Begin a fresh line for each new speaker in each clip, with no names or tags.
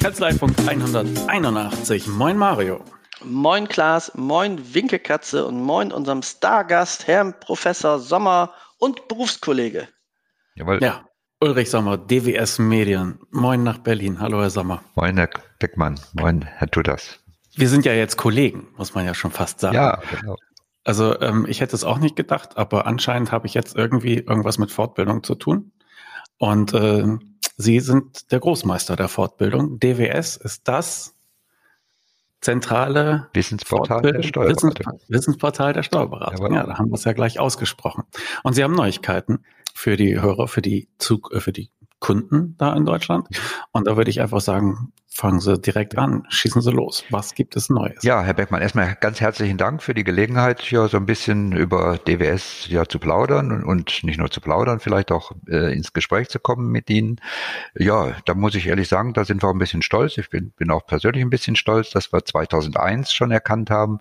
Kanzleifunk 181. Moin Mario.
Moin Klaas, moin Winkelkatze und moin unserem Stargast, Herrn Professor Sommer und Berufskollege.
Jawohl. Ja, Ulrich Sommer, DWS Medien. Moin nach Berlin. Hallo Herr Sommer.
Moin Herr Beckmann. Moin Herr Tudas.
Wir sind ja jetzt Kollegen, muss man ja schon fast sagen.
Ja, genau.
Also ähm, ich hätte es auch nicht gedacht, aber anscheinend habe ich jetzt irgendwie irgendwas mit Fortbildung zu tun. Und äh, Sie sind der Großmeister der Fortbildung. DWS ist das zentrale
Wissensportal der Steuerberatung.
Wissensportal der Steuerberatung. Ja, da haben wir es ja gleich ausgesprochen. Und Sie haben Neuigkeiten für die Hörer, für die Zug, für die Kunden da in Deutschland. Und da würde ich einfach sagen, fangen Sie direkt an, schießen Sie los. Was gibt es Neues?
Ja, Herr Beckmann, erstmal ganz herzlichen Dank für die Gelegenheit, hier so ein bisschen über DWS ja zu plaudern und, und nicht nur zu plaudern, vielleicht auch äh, ins Gespräch zu kommen mit Ihnen. Ja, da muss ich ehrlich sagen, da sind wir auch ein bisschen stolz. Ich bin, bin auch persönlich ein bisschen stolz, dass wir 2001 schon erkannt haben,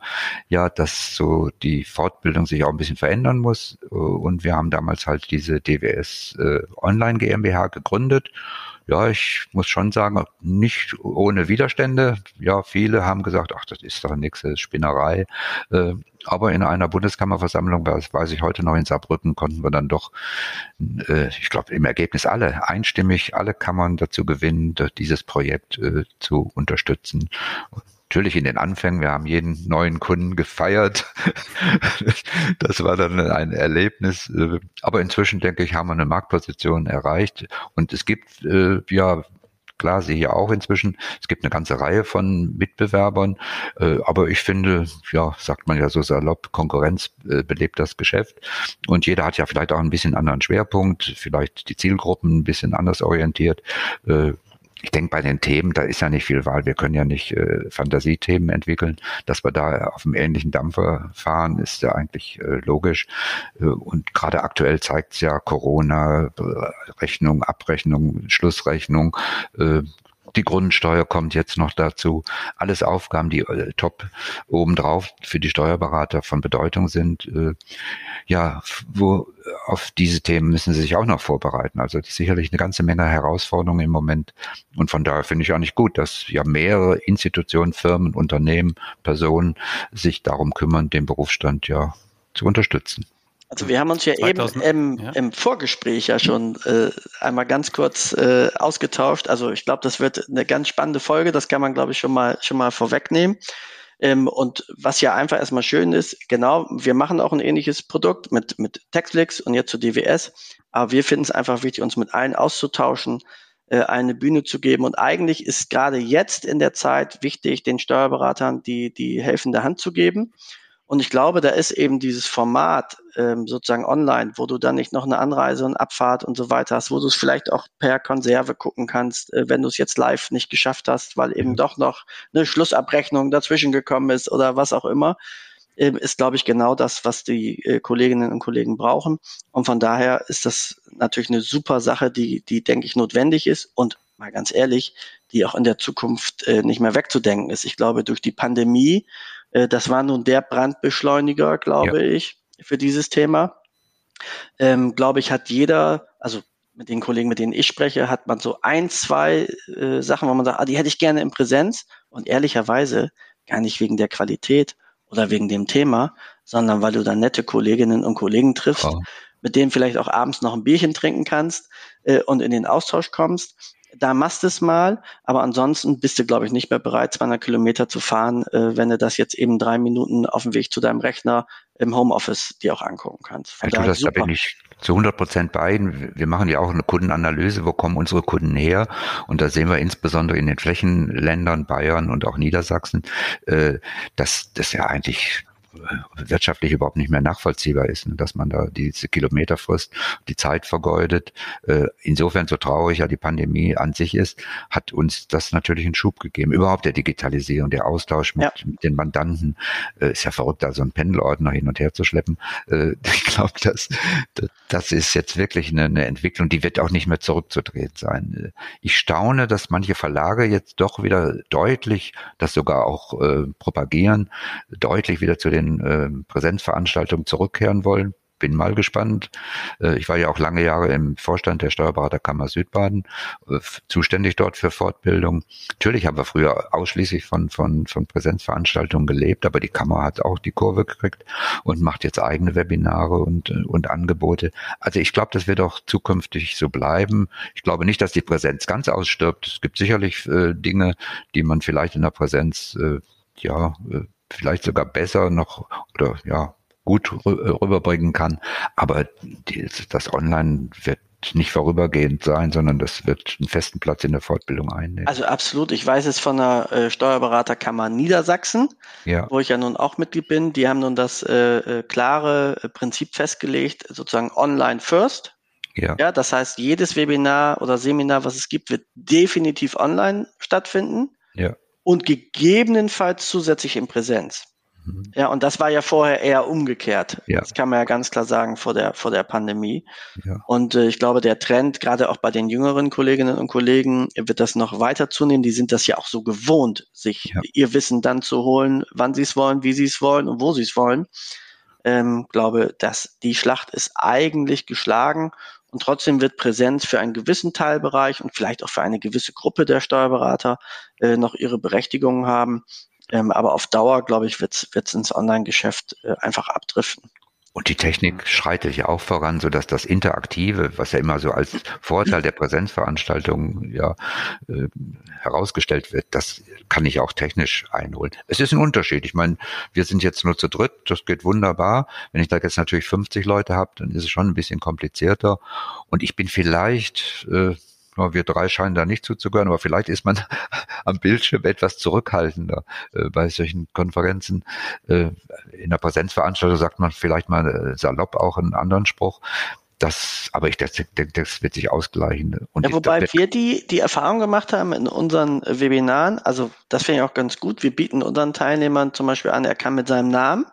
ja, dass so die Fortbildung sich auch ein bisschen verändern muss. Und wir haben damals halt diese DWS äh, Online GmbH gegründet ja, ich muss schon sagen, nicht ohne Widerstände. Ja, viele haben gesagt, ach, das ist doch nichts, das ist Spinnerei. Äh, aber in einer Bundeskammerversammlung, das weiß ich heute noch in Saarbrücken, konnten wir dann doch, äh, ich glaube, im Ergebnis alle einstimmig, alle Kammern dazu gewinnen, dieses Projekt äh, zu unterstützen natürlich in den Anfängen, wir haben jeden neuen Kunden gefeiert. das war dann ein Erlebnis. Äh, aber inzwischen, denke ich, haben wir eine Marktposition erreicht. Und es gibt äh, ja klar, Sie hier auch inzwischen. Es gibt eine ganze Reihe von Mitbewerbern, äh, aber ich finde, ja, sagt man ja so salopp, Konkurrenz belebt das Geschäft und jeder hat ja vielleicht auch ein bisschen anderen Schwerpunkt, vielleicht die Zielgruppen ein bisschen anders orientiert. Ich denke, bei den Themen, da ist ja nicht viel Wahl. Wir können ja nicht äh, Fantasiethemen entwickeln. Dass wir da auf einem ähnlichen Dampfer fahren, ist ja eigentlich äh, logisch. Äh, und gerade aktuell zeigt es ja Corona, Rechnung, Abrechnung, Schlussrechnung, äh, die Grundsteuer kommt jetzt noch dazu. Alles Aufgaben, die äh, top obendrauf für die Steuerberater von Bedeutung sind. Äh, ja, wo auf diese Themen müssen sie sich auch noch vorbereiten. Also sicherlich eine ganze Menge Herausforderungen im Moment. Und von daher finde ich auch nicht gut, dass ja mehrere Institutionen, Firmen, Unternehmen, Personen sich darum kümmern, den Berufsstand ja zu unterstützen.
Also wir haben uns ja 2000, eben im, ja. im, Vorgespräch ja schon äh, einmal ganz kurz äh, ausgetauscht. Also ich glaube, das wird eine ganz spannende Folge. Das kann man, glaube ich, schon mal schon mal vorwegnehmen. Ähm, und was ja einfach erstmal schön ist, genau, wir machen auch ein ähnliches Produkt mit mit Textflix und jetzt zu DWS. Aber wir finden es einfach wichtig, uns mit allen auszutauschen, äh, eine Bühne zu geben. Und eigentlich ist gerade jetzt in der Zeit wichtig, den Steuerberatern die die helfende Hand zu geben. Und ich glaube, da ist eben dieses Format ähm, sozusagen online, wo du dann nicht noch eine Anreise und Abfahrt und so weiter hast, wo du es vielleicht auch per Konserve gucken kannst, äh, wenn du es jetzt live nicht geschafft hast, weil eben mhm. doch noch eine Schlussabrechnung dazwischen gekommen ist oder was auch immer, äh, ist, glaube ich, genau das, was die äh, Kolleginnen und Kollegen brauchen. Und von daher ist das natürlich eine super Sache, die, die denke ich, notwendig ist und mal ganz ehrlich, die auch in der Zukunft äh, nicht mehr wegzudenken ist. Ich glaube, durch die Pandemie äh, das war nun der Brandbeschleuniger, glaube ja. ich, für dieses Thema. Ähm, glaube ich, hat jeder, also mit den Kollegen, mit denen ich spreche, hat man so ein, zwei äh, Sachen, wo man sagt, ah, die hätte ich gerne in Präsenz. Und ehrlicherweise gar nicht wegen der Qualität oder wegen dem Thema, sondern weil du dann nette Kolleginnen und Kollegen triffst, oh. mit denen vielleicht auch abends noch ein Bierchen trinken kannst äh, und in den Austausch kommst da machst du es mal, aber ansonsten bist du, glaube ich, nicht mehr bereit, 200 Kilometer zu fahren, äh, wenn du das jetzt eben drei Minuten auf dem Weg zu deinem Rechner im Homeoffice dir auch angucken kannst.
Von ja, das, da bin ich zu 100 Prozent bei. Wir machen ja auch eine Kundenanalyse, wo kommen unsere Kunden her? Und da sehen wir insbesondere in den Flächenländern Bayern und auch Niedersachsen, äh, dass das ja eigentlich wirtschaftlich überhaupt nicht mehr nachvollziehbar ist, ne, dass man da diese Kilometer frisst, die Zeit vergeudet. Äh, insofern, so traurig ja die Pandemie an sich ist, hat uns das natürlich einen Schub gegeben. Überhaupt der Digitalisierung, der Austausch mit, ja. mit den Mandanten, äh, ist ja verrückt, da so einen Pendelordner hin und her zu schleppen. Äh, ich glaube, das, das ist jetzt wirklich eine, eine Entwicklung, die wird auch nicht mehr zurückzudrehen sein. Ich staune, dass manche Verlage jetzt doch wieder deutlich, das sogar auch propagieren, deutlich wieder zu den äh, Präsenzveranstaltungen zurückkehren wollen. bin mal gespannt. Äh, ich war ja auch lange Jahre im Vorstand der Steuerberaterkammer Südbaden, äh, zuständig dort für Fortbildung. Natürlich haben wir früher ausschließlich von, von, von Präsenzveranstaltungen gelebt, aber die Kammer hat auch die Kurve gekriegt und macht jetzt eigene Webinare und, und Angebote. Also ich glaube, das wird auch zukünftig so bleiben. Ich glaube nicht, dass die Präsenz ganz ausstirbt. Es gibt sicherlich äh, Dinge, die man vielleicht in der Präsenz äh, ja äh, vielleicht sogar besser noch oder ja gut rüberbringen kann. Aber die, das Online wird nicht vorübergehend sein, sondern das wird einen festen Platz in der Fortbildung einnehmen.
Also absolut. Ich weiß es von der äh, Steuerberaterkammer Niedersachsen, ja. wo ich ja nun auch Mitglied bin. Die haben nun das äh, äh klare äh, Prinzip festgelegt, sozusagen online first. Ja. ja, das heißt, jedes Webinar oder Seminar, was es gibt, wird definitiv online stattfinden. Ja. Und gegebenenfalls zusätzlich in Präsenz. Mhm. Ja, und das war ja vorher eher umgekehrt. Ja. Das kann man ja ganz klar sagen vor der, vor der Pandemie. Ja. Und äh, ich glaube, der Trend, gerade auch bei den jüngeren Kolleginnen und Kollegen, wird das noch weiter zunehmen. Die sind das ja auch so gewohnt, sich ja. ihr Wissen dann zu holen, wann sie es wollen, wie sie es wollen und wo sie es wollen. Ähm, glaube, dass die Schlacht ist eigentlich geschlagen und trotzdem wird Präsenz für einen gewissen Teilbereich und vielleicht auch für eine gewisse Gruppe der Steuerberater äh, noch ihre Berechtigung haben. Ähm, aber auf Dauer, glaube ich, wird es ins Online-Geschäft äh, einfach abdriften.
Und die Technik schreitet ja auch voran, so dass das Interaktive, was ja immer so als Vorteil der Präsenzveranstaltungen ja äh, herausgestellt wird, das kann ich auch technisch einholen. Es ist ein Unterschied. Ich meine, wir sind jetzt nur zu dritt, das geht wunderbar. Wenn ich da jetzt natürlich 50 Leute habe, dann ist es schon ein bisschen komplizierter. Und ich bin vielleicht äh, wir drei scheinen da nicht zuzugehören, aber vielleicht ist man am Bildschirm etwas zurückhaltender äh, bei solchen Konferenzen. Äh, in der Präsenzveranstaltung sagt man vielleicht mal äh, salopp auch einen anderen Spruch. Das, aber ich denke, das wird sich ausgleichen.
Und ja, wobei wir die, die Erfahrung gemacht haben in unseren Webinaren, also das finde ich auch ganz gut. Wir bieten unseren Teilnehmern zum Beispiel an, er kann mit seinem Namen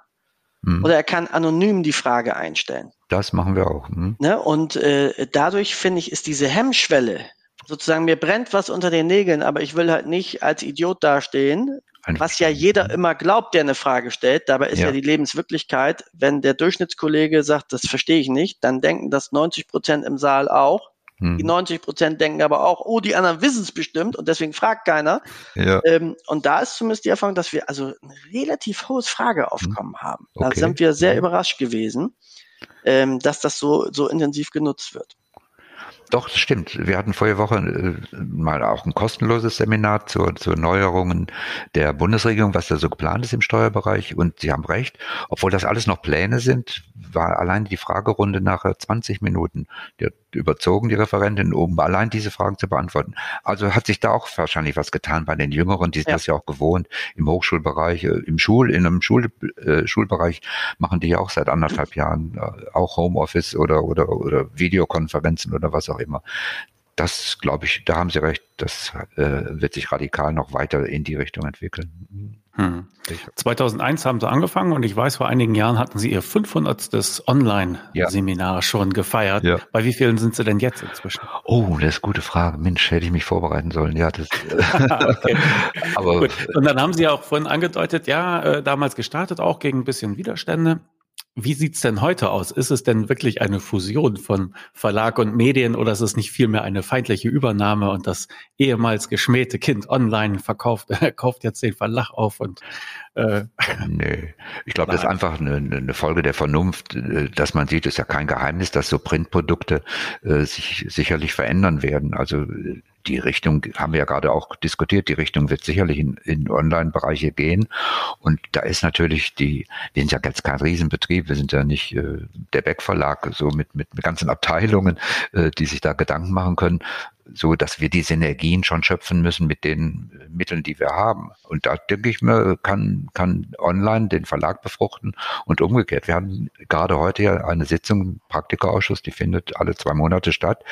hm. oder er kann anonym die Frage einstellen.
Das machen wir auch. Hm.
Ne? Und äh, dadurch finde ich, ist diese Hemmschwelle, sozusagen mir brennt was unter den Nägeln, aber ich will halt nicht als Idiot dastehen, was ja jeder immer glaubt, der eine Frage stellt. Dabei ist ja. ja. die Lebenswirklichkeit, wenn der Durchschnittskollege sagt, das verstehe ich nicht, dann denken das 90 Prozent im Saal auch. Die 90 hm. Prozent denken aber auch, oh, die anderen wissen es bestimmt und deswegen fragt keiner. Ja. Ähm, und da ist zumindest die Erfahrung, dass wir also ein relativ hohes Frageaufkommen hm. haben. Da okay. sind wir sehr überrascht gewesen, ähm, dass das so, so intensiv genutzt wird.
Doch, das stimmt. Wir hatten vorige Woche äh, mal auch ein kostenloses Seminar zu, zu Neuerungen der Bundesregierung, was da so geplant ist im Steuerbereich. Und Sie haben recht, obwohl das alles noch Pläne sind, war allein die Fragerunde nachher 20 Minuten. Die hat überzogen, die Referentin, um allein diese Fragen zu beantworten. Also hat sich da auch wahrscheinlich was getan bei den Jüngeren, die sind ja. das ja auch gewohnt. Im Hochschulbereich, äh, im Schul, in einem Schul, äh, Schulbereich machen die ja auch seit anderthalb Jahren äh, auch Homeoffice oder, oder, oder Videokonferenzen oder was auch immer das glaube ich, da haben Sie recht, das äh, wird sich radikal noch weiter in die Richtung entwickeln.
Hm. 2001 haben Sie angefangen und ich weiß, vor einigen Jahren hatten Sie Ihr 500. Online-Seminar ja. schon gefeiert. Ja. Bei wie vielen sind Sie denn jetzt inzwischen?
Oh, das ist eine gute Frage. Mensch, hätte ich mich vorbereiten sollen. Ja, das.
Aber Gut. Und dann haben Sie auch vorhin angedeutet, ja, äh, damals gestartet, auch gegen ein bisschen Widerstände. Wie sieht's denn heute aus? Ist es denn wirklich eine Fusion von Verlag und Medien oder ist es nicht vielmehr eine feindliche Übernahme und das ehemals geschmähte Kind online verkauft, kauft jetzt den Verlag auf und
äh, Nee, ich glaube, das ist einfach eine, eine, Folge der Vernunft, äh, dass man sieht, ist ja kein Geheimnis, dass so Printprodukte äh, sich sicherlich verändern werden. Also die Richtung haben wir ja gerade auch diskutiert, die Richtung wird sicherlich in, in Online-Bereiche gehen. Und da ist natürlich die, wir sind ja jetzt kein Riesenbetrieb, wir sind ja nicht äh, der Beck-Verlag, so mit, mit, ganzen Abteilungen, äh, die sich da Gedanken machen können so dass wir die Synergien schon schöpfen müssen mit den Mitteln, die wir haben. Und da denke ich mir, kann, kann online den Verlag befruchten und umgekehrt. Wir haben gerade heute ja eine Sitzung im Praktikerausschuss, die findet alle zwei Monate statt.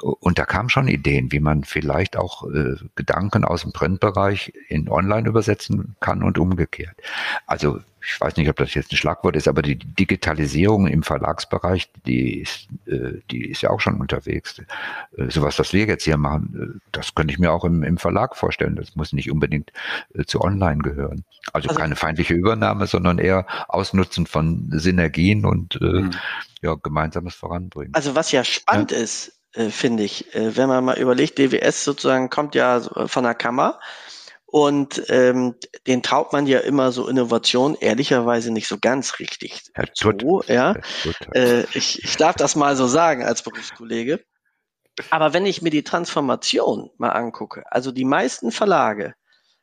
Und da kamen schon Ideen, wie man vielleicht auch äh, Gedanken aus dem Printbereich in online übersetzen kann und umgekehrt. Also ich weiß nicht, ob das jetzt ein Schlagwort ist, aber die Digitalisierung im Verlagsbereich, die ist, äh, die ist ja auch schon unterwegs. Äh, sowas, was wir jetzt hier machen, äh, das könnte ich mir auch im, im Verlag vorstellen. Das muss nicht unbedingt äh, zu online gehören. Also, also, keine feindliche Übernahme, sondern eher Ausnutzen von Synergien und äh, mhm. ja, gemeinsames Voranbringen.
Also was ja spannend ja. ist, äh, finde ich, wenn man mal überlegt, DWS sozusagen kommt ja von der Kammer und ähm, den traut man ja immer so Innovation ehrlicherweise nicht so ganz richtig
Herr zu.
Ja? Äh, ich, ich darf das mal so sagen als Berufskollege. Aber wenn ich mir die Transformation mal angucke, also die meisten Verlage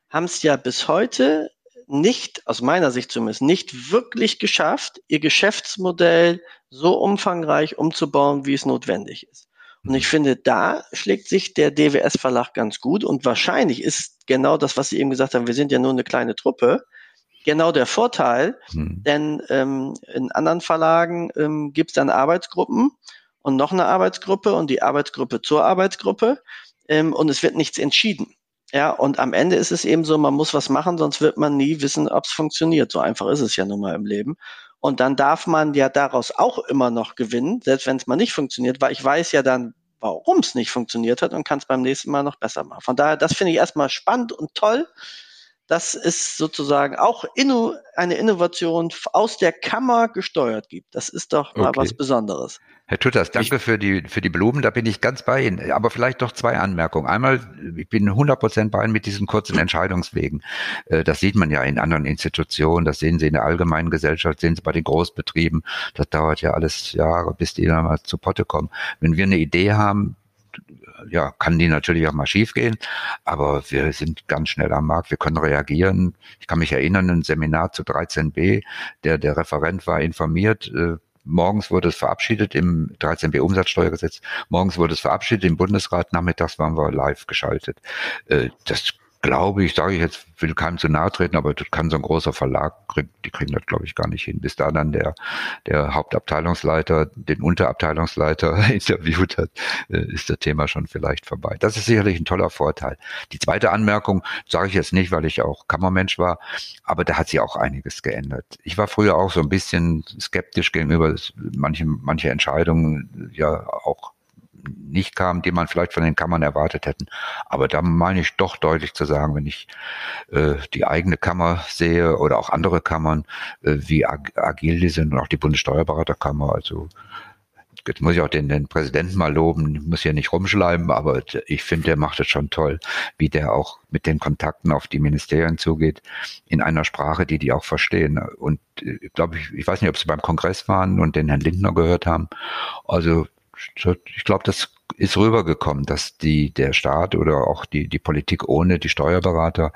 haben es ja bis heute nicht, aus meiner Sicht zumindest, nicht wirklich geschafft, ihr Geschäftsmodell so umfangreich umzubauen, wie es notwendig ist. Und ich finde, da schlägt sich der DWS-Verlag ganz gut und wahrscheinlich ist genau das, was Sie eben gesagt haben, wir sind ja nur eine kleine Truppe, genau der Vorteil, hm. denn ähm, in anderen Verlagen ähm, gibt es dann Arbeitsgruppen und noch eine Arbeitsgruppe und die Arbeitsgruppe zur Arbeitsgruppe ähm, und es wird nichts entschieden. Ja, und am Ende ist es eben so, man muss was machen, sonst wird man nie wissen, ob es funktioniert. So einfach ist es ja nun mal im Leben. Und dann darf man ja daraus auch immer noch gewinnen, selbst wenn es mal nicht funktioniert, weil ich weiß ja dann, warum es nicht funktioniert hat und kann es beim nächsten Mal noch besser machen. Von daher, das finde ich erstmal spannend und toll. Dass es sozusagen auch inno, eine Innovation aus der Kammer gesteuert gibt. Das ist doch mal okay. was Besonderes.
Herr Tutters, danke für die, für die Blumen, da bin ich ganz bei Ihnen. Aber vielleicht doch zwei Anmerkungen. Einmal, ich bin 100 Prozent bei Ihnen mit diesen kurzen Entscheidungswegen. Äh, das sieht man ja in anderen Institutionen, das sehen Sie in der allgemeinen Gesellschaft, sehen Sie bei den Großbetrieben. Das dauert ja alles Jahre, bis die dann mal zu Potte kommen. Wenn wir eine Idee haben, ja, kann die natürlich auch mal schiefgehen, aber wir sind ganz schnell am Markt, wir können reagieren. Ich kann mich erinnern, ein Seminar zu 13b, der, der Referent war informiert, äh, Morgens wurde es verabschiedet im 13b Umsatzsteuergesetz. Morgens wurde es verabschiedet im Bundesrat. Nachmittags waren wir live geschaltet. Äh, das glaube ich, sage ich jetzt, will keinem zu nahe treten, aber das kann so ein großer Verlag, die kriegen das, glaube ich, gar nicht hin. Bis da dann der, der Hauptabteilungsleiter den Unterabteilungsleiter interviewt hat, äh, ist das Thema schon vielleicht vorbei. Das ist sicherlich ein toller Vorteil. Die zweite Anmerkung sage ich jetzt nicht, weil ich auch Kammermensch war, aber da hat sich auch einiges geändert. Ich war früher auch so ein bisschen skeptisch gegenüber manche, manche Entscheidungen, ja auch nicht kam, die man vielleicht von den Kammern erwartet hätten. Aber da meine ich doch deutlich zu sagen, wenn ich äh, die eigene Kammer sehe oder auch andere Kammern, äh, wie ag agil die sind und auch die Bundessteuerberaterkammer, also jetzt muss ich auch den, den Präsidenten mal loben, ich muss hier nicht rumschleimen, aber ich finde, der macht es schon toll, wie der auch mit den Kontakten auf die Ministerien zugeht, in einer Sprache, die die auch verstehen. Und ich äh, glaube, ich, ich weiß nicht, ob Sie beim Kongress waren und den Herrn Lindner gehört haben. Also ich glaube, das ist rübergekommen, dass die, der Staat oder auch die, die Politik ohne die Steuerberater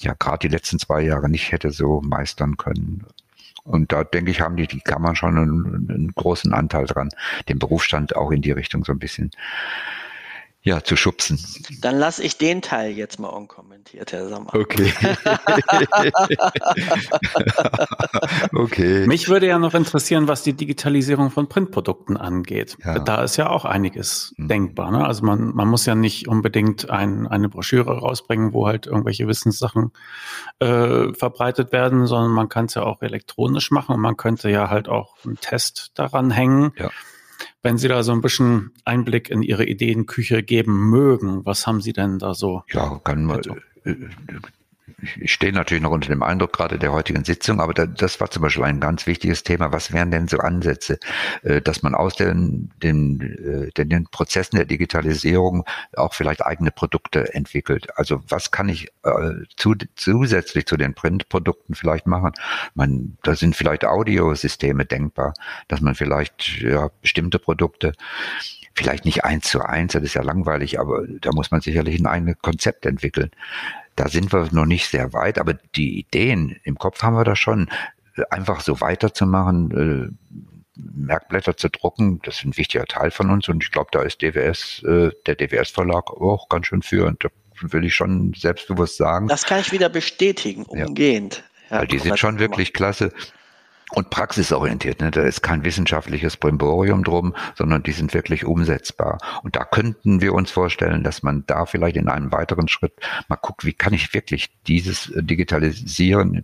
ja gerade die letzten zwei Jahre nicht hätte so meistern können. Und da denke ich, haben die, die Kammern schon einen, einen großen Anteil dran, den Berufsstand auch in die Richtung so ein bisschen ja, zu schubsen.
Dann lasse ich den Teil jetzt mal unkommentiert, Herr Sommer.
Okay.
okay. Mich würde ja noch interessieren, was die Digitalisierung von Printprodukten angeht. Ja. Da ist ja auch einiges mhm. denkbar. Ne? Also man, man muss ja nicht unbedingt ein, eine Broschüre rausbringen, wo halt irgendwelche Wissenssachen äh, verbreitet werden, sondern man kann es ja auch elektronisch machen und man könnte ja halt auch einen Test daran hängen. Ja wenn Sie da so ein bisschen Einblick in Ihre Ideenküche geben mögen, was haben Sie denn da so?
Ja, kann man, ich stehe natürlich noch unter dem Eindruck gerade der heutigen Sitzung, aber das war zum Beispiel ein ganz wichtiges Thema. Was wären denn so Ansätze, äh, dass man aus den, den, äh, den, den Prozessen der Digitalisierung auch vielleicht eigene Produkte entwickelt? Also was kann ich äh, zu, zusätzlich zu den Printprodukten vielleicht machen? Man, da sind vielleicht Audiosysteme denkbar, dass man vielleicht ja, bestimmte Produkte vielleicht nicht eins zu eins, das ist ja langweilig, aber da muss man sicherlich ein eigenes Konzept entwickeln. Da sind wir noch nicht sehr weit, aber die Ideen im Kopf haben wir da schon. Einfach so weiterzumachen, äh, Merkblätter zu drucken, das ist ein wichtiger Teil von uns und ich glaube, da ist DWS, äh, der DWS-Verlag auch ganz schön führend. Da will ich schon selbstbewusst sagen.
Das kann ich wieder bestätigen, umgehend.
Ja, weil die sind schon wirklich klasse. Und praxisorientiert. Ne? Da ist kein wissenschaftliches Brimborium drum, sondern die sind wirklich umsetzbar. Und da könnten wir uns vorstellen, dass man da vielleicht in einem weiteren Schritt mal guckt, wie kann ich wirklich dieses äh, digitalisieren.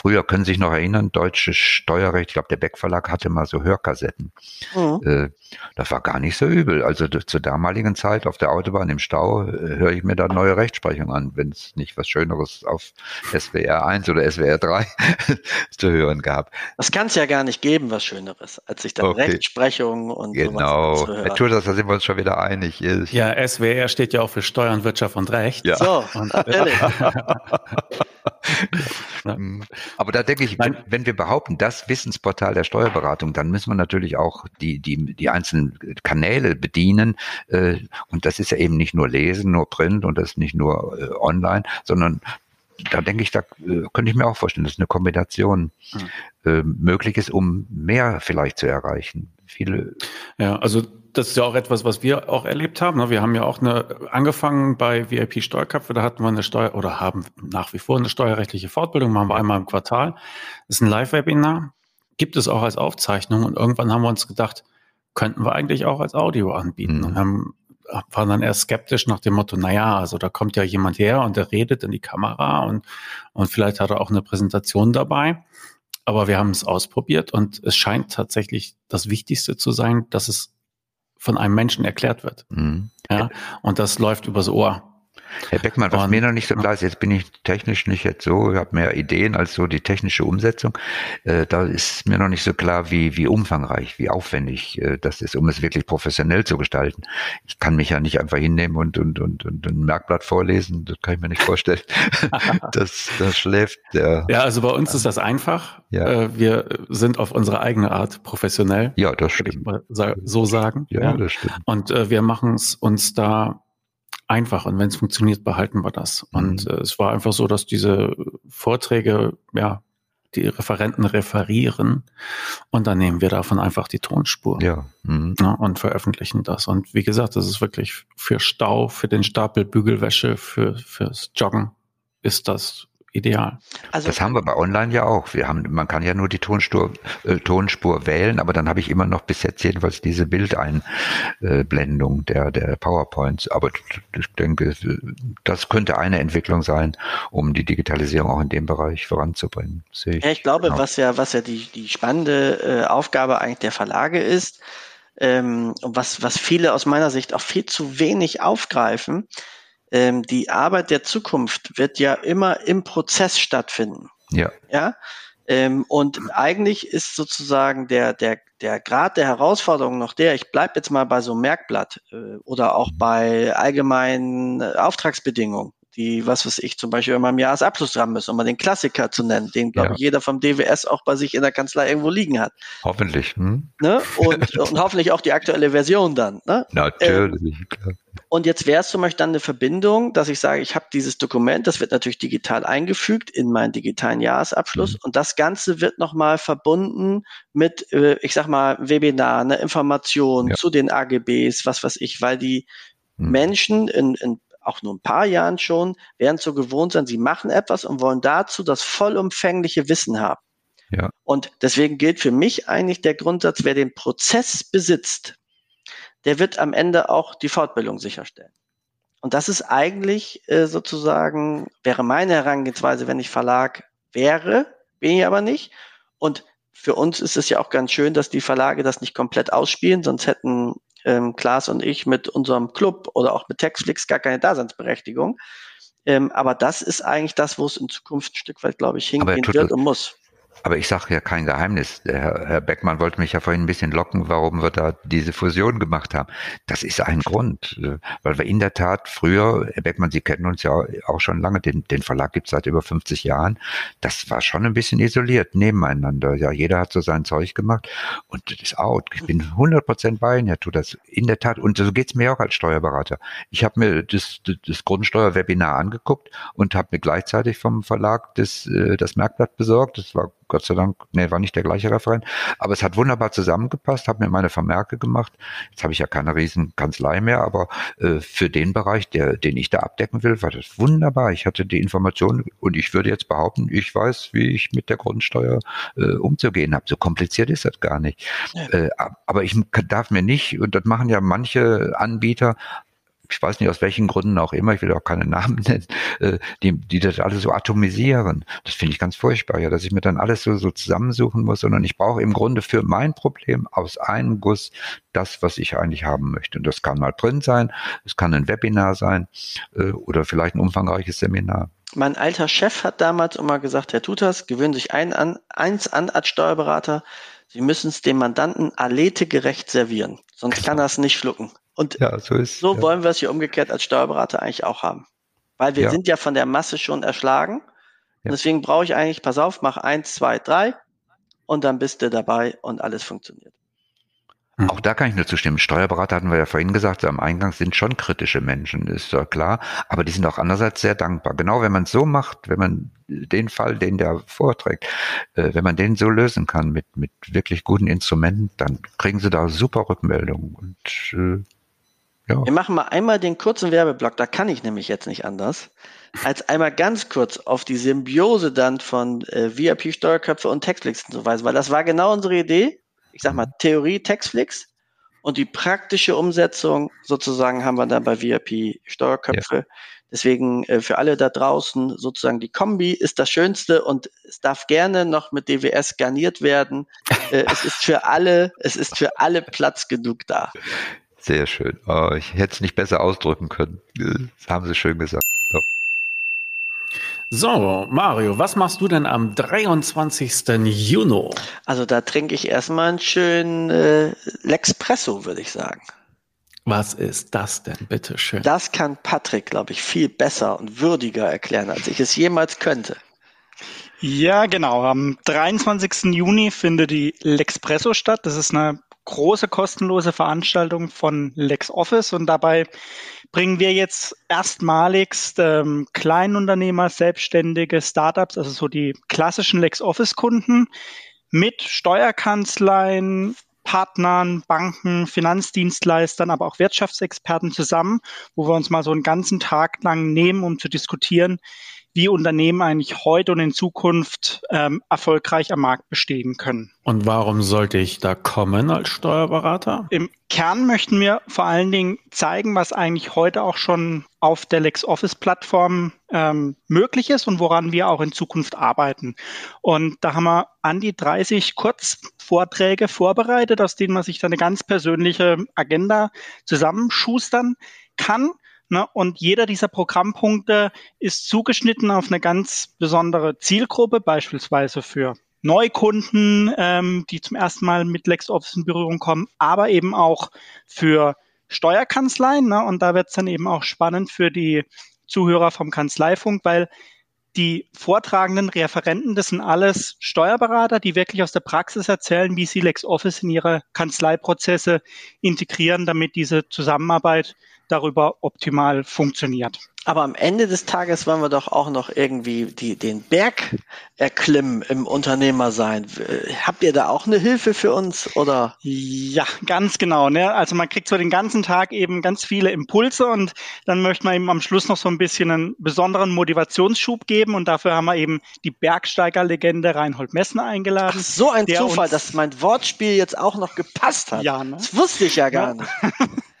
Früher können Sie sich noch erinnern, deutsches Steuerrecht, ich glaube, der Beck Verlag hatte mal so Hörkassetten. Mhm. Äh, das war gar nicht so übel. Also zur damaligen Zeit auf der Autobahn im Stau äh, höre ich mir da neue Rechtsprechung an, wenn es nicht was Schöneres auf SWR 1 oder SWR 3 zu hören gab.
Das kann es ja gar nicht geben, was Schöneres, als sich dann okay. Rechtsprechung und
genau. sowas Genau. Tudor, da sind wir uns schon wieder einig.
Ja, SWR steht ja auch für Steuern, Wirtschaft und Recht.
Ja.
So,
und, Aber da denke ich, wenn, wenn, wir behaupten, das Wissensportal der Steuerberatung, dann müssen wir natürlich auch die, die, die einzelnen Kanäle bedienen. Äh, und das ist ja eben nicht nur Lesen, nur Print und das ist nicht nur äh, online, sondern da denke ich, da äh, könnte ich mir auch vorstellen, dass eine Kombination hm. äh, möglich ist, um mehr vielleicht zu erreichen. Viele.
Ja, also das ist ja auch etwas, was wir auch erlebt haben. Ne? Wir haben ja auch eine, angefangen bei VIP Steuerköpfe, da hatten wir eine Steuer oder haben nach wie vor eine steuerrechtliche Fortbildung, machen wir einmal im Quartal. Das ist ein Live-Webinar, gibt es auch als Aufzeichnung und irgendwann haben wir uns gedacht, könnten wir eigentlich auch als Audio anbieten mhm. und haben waren dann erst skeptisch nach dem Motto, naja, also da kommt ja jemand her und der redet in die Kamera und, und vielleicht hat er auch eine Präsentation dabei. Aber wir haben es ausprobiert und es scheint tatsächlich das Wichtigste zu sein, dass es von einem Menschen erklärt wird. Mhm. Ja, und das läuft übers Ohr.
Herr Beckmann, was und, mir noch nicht so klar ist, jetzt bin ich technisch nicht jetzt so, ich habe mehr Ideen als so die technische Umsetzung. Äh, da ist mir noch nicht so klar, wie, wie umfangreich, wie aufwendig äh, das ist, um es wirklich professionell zu gestalten. Ich kann mich ja nicht einfach hinnehmen und, und, und, und ein Merkblatt vorlesen, das kann ich mir nicht vorstellen. das, das schläft der.
Ja, also bei uns ist das einfach. Ja. Äh, wir sind auf unsere eigene Art professionell.
Ja, das stimmt. Ich mal
so sagen.
Ja, ja. das stimmt.
Und äh, wir machen es uns da einfach und wenn es funktioniert, behalten wir das. Mhm. Und äh, es war einfach so, dass diese Vorträge, ja, die Referenten referieren und dann nehmen wir davon einfach die Tonspur
ja. Mhm.
ja. und veröffentlichen das. Und wie gesagt, das ist wirklich für Stau, für den Stapel Bügelwäsche, für fürs Joggen ist das ideal.
Also, das haben wir bei Online ja auch. Wir haben, man kann ja nur die Tonspur, äh, Tonspur wählen, aber dann habe ich immer noch bis jetzt jedenfalls diese Bildeinblendung der, der PowerPoints. Aber ich denke, das könnte eine Entwicklung sein, um die Digitalisierung auch in dem Bereich voranzubringen.
Ich ja, ich glaube, genau. was ja, was ja die, die spannende äh, Aufgabe eigentlich der Verlage ist, ähm, und was, was viele aus meiner Sicht auch viel zu wenig aufgreifen, ähm, die Arbeit der Zukunft wird ja immer im Prozess stattfinden.
Ja.
Ja. Ähm, und eigentlich ist sozusagen der, der, der Grad der Herausforderung noch der, ich bleibe jetzt mal bei so einem Merkblatt äh, oder auch bei allgemeinen äh, Auftragsbedingungen, die, was weiß ich, zum Beispiel immer im Jahresabschluss dran müssen, um mal den Klassiker zu nennen, den, glaube ja. ich, jeder vom DWS auch bei sich in der Kanzlei irgendwo liegen hat.
Hoffentlich. Hm?
Ne? Und, und hoffentlich auch die aktuelle Version dann. Ne?
Natürlich, ähm, klar.
Und jetzt wäre es zum Beispiel dann eine Verbindung, dass ich sage, ich habe dieses Dokument, das wird natürlich digital eingefügt in meinen digitalen Jahresabschluss mhm. und das Ganze wird nochmal verbunden mit, äh, ich sag mal, Webinar, eine Information ja. zu den AGBs, was weiß ich, weil die mhm. Menschen in, in auch nur ein paar Jahren schon, werden so gewohnt sein, sie machen etwas und wollen dazu das vollumfängliche Wissen haben.
Ja.
Und deswegen gilt für mich eigentlich der Grundsatz, wer den Prozess besitzt, der wird am Ende auch die Fortbildung sicherstellen. Und das ist eigentlich äh, sozusagen, wäre meine Herangehensweise, wenn ich Verlag wäre, bin ich aber nicht. Und für uns ist es ja auch ganz schön, dass die Verlage das nicht komplett ausspielen, sonst hätten ähm, Klaas und ich mit unserem Club oder auch mit Textflix gar keine Daseinsberechtigung. Ähm, aber das ist eigentlich das, wo es in Zukunft ein Stück weit, glaube ich, hingehen wird und muss.
Aber ich sage ja kein Geheimnis. Herr, Herr Beckmann wollte mich ja vorhin ein bisschen locken, warum wir da diese Fusion gemacht haben. Das ist ein Grund, äh, weil wir in der Tat früher, Herr Beckmann, Sie kennen uns ja auch schon lange, den, den Verlag gibt es seit über 50 Jahren. Das war schon ein bisschen isoliert nebeneinander. Ja, jeder hat so sein Zeug gemacht und das ist out. Ich bin 100 Prozent bei Ihnen, Herr Tu, das in der Tat. Und so geht's mir auch als Steuerberater. Ich habe mir das, das Grundsteuerwebinar angeguckt und habe mir gleichzeitig vom Verlag das, äh, das Merkblatt besorgt. Das war Gott sei Dank, nee, war nicht der gleiche Referent, aber es hat wunderbar zusammengepasst, habe mir meine Vermerke gemacht. Jetzt habe ich ja keine riesen Kanzlei mehr, aber äh, für den Bereich, der, den ich da abdecken will, war das wunderbar. Ich hatte die Informationen und ich würde jetzt behaupten, ich weiß, wie ich mit der Grundsteuer äh, umzugehen habe. So kompliziert ist das gar nicht. Äh, aber ich darf mir nicht, und das machen ja manche Anbieter, ich weiß nicht aus welchen Gründen auch immer, ich will auch keine Namen nennen, äh, die, die das alles so atomisieren. Das finde ich ganz furchtbar, ja, dass ich mir dann alles so, so zusammensuchen muss, sondern ich brauche im Grunde für mein Problem aus einem Guss das, was ich eigentlich haben möchte. Und das kann mal drin sein, es kann ein Webinar sein äh, oder vielleicht ein umfangreiches Seminar.
Mein alter Chef hat damals immer gesagt, Herr Tutas, gewöhnen sich ein an, eins an als Steuerberater, Sie müssen es dem Mandanten aletegerecht servieren, sonst Klar. kann er es nicht schlucken. Und ja, so, ist, so ja. wollen wir es hier umgekehrt als Steuerberater eigentlich auch haben. Weil wir ja. sind ja von der Masse schon erschlagen. Und deswegen brauche ich eigentlich, pass auf, mach eins, zwei, drei und dann bist du dabei und alles funktioniert.
Hm. Auch da kann ich nur zustimmen. Steuerberater hatten wir ja vorhin gesagt, am Eingang sind schon kritische Menschen, ist ja klar. Aber die sind auch andererseits sehr dankbar. Genau, wenn man es so macht, wenn man den Fall, den der vorträgt, äh, wenn man den so lösen kann mit, mit wirklich guten Instrumenten, dann kriegen sie da super Rückmeldungen. Und äh,
ja. Wir machen mal einmal den kurzen Werbeblock, da kann ich nämlich jetzt nicht anders, als einmal ganz kurz auf die Symbiose dann von äh, VIP-Steuerköpfe und Textflix zu weisen, weil das war genau unsere Idee. Ich sag mal Theorie Textflix und die praktische Umsetzung sozusagen haben wir dann bei VIP-Steuerköpfe. Ja. Deswegen äh, für alle da draußen sozusagen die Kombi ist das Schönste und es darf gerne noch mit DWS garniert werden. äh, es ist für alle, es ist für alle Platz genug da.
Sehr schön. Oh, ich hätte es nicht besser ausdrücken können. Das haben Sie schön gesagt. So.
So, Mario, was machst du denn am 23. Juni?
Also da trinke ich erstmal einen schönen äh, Lexpresso, würde ich sagen.
Was ist das denn, bitte schön?
Das kann Patrick, glaube ich, viel besser und würdiger erklären, als ich es jemals könnte.
Ja, genau. Am 23. Juni findet die Lexpresso statt. Das ist eine große kostenlose Veranstaltung von LexOffice und dabei bringen wir jetzt erstmaligst ähm, Kleinunternehmer, Selbstständige, Startups, also so die klassischen LexOffice-Kunden mit Steuerkanzleien, Partnern, Banken, Finanzdienstleistern, aber auch Wirtschaftsexperten zusammen, wo wir uns mal so einen ganzen Tag lang nehmen, um zu diskutieren, wie Unternehmen eigentlich heute und in Zukunft ähm, erfolgreich am Markt bestehen können.
Und warum sollte ich da kommen als Steuerberater?
Im Kern möchten wir vor allen Dingen zeigen, was eigentlich heute auch schon auf der LexOffice-Plattform ähm, möglich ist und woran wir auch in Zukunft arbeiten. Und da haben wir an die 30 Kurzvorträge vorbereitet, aus denen man sich dann eine ganz persönliche Agenda zusammenschustern kann. Ne? Und jeder dieser Programmpunkte ist zugeschnitten auf eine ganz besondere Zielgruppe, beispielsweise für Neukunden, ähm, die zum ersten Mal mit LexOffice in Berührung kommen, aber eben auch für Steuerkanzleien. Ne? Und da wird es dann eben auch spannend für die Zuhörer vom Kanzleifunk, weil die vortragenden Referenten, das sind alles Steuerberater, die wirklich aus der Praxis erzählen, wie sie LexOffice in ihre Kanzleiprozesse integrieren, damit diese Zusammenarbeit darüber optimal funktioniert.
Aber am Ende des Tages wollen wir doch auch noch irgendwie die, den Berg erklimmen im Unternehmer sein. Habt ihr da auch eine Hilfe für uns oder?
Ja, ganz genau. Ne? Also man kriegt so den ganzen Tag eben ganz viele Impulse und dann möchte man eben am Schluss noch so ein bisschen einen besonderen Motivationsschub geben und dafür haben wir eben die Bergsteigerlegende Reinhold Messner eingeladen. Ach,
so ein Zufall, dass mein Wortspiel jetzt auch noch gepasst hat. Ja, ne? Das wusste ich ja gar ja. nicht.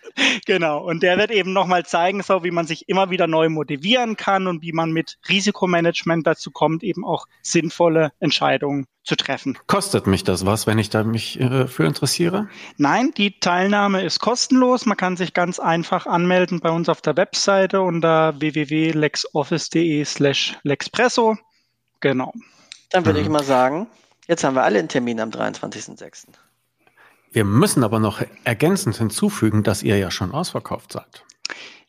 genau. Und der wird eben nochmal zeigen, so wie man sich immer wieder neu motivieren kann und wie man mit Risikomanagement dazu kommt, eben auch sinnvolle Entscheidungen zu treffen.
Kostet mich das was, wenn ich da mich äh, für interessiere?
Nein, die Teilnahme ist kostenlos. Man kann sich ganz einfach anmelden bei uns auf der Webseite unter www.lexoffice.de slash lexpresso. Genau.
Dann würde mhm. ich mal sagen, jetzt haben wir alle einen Termin am 23.06.
Wir müssen aber noch ergänzend hinzufügen, dass ihr ja schon ausverkauft seid.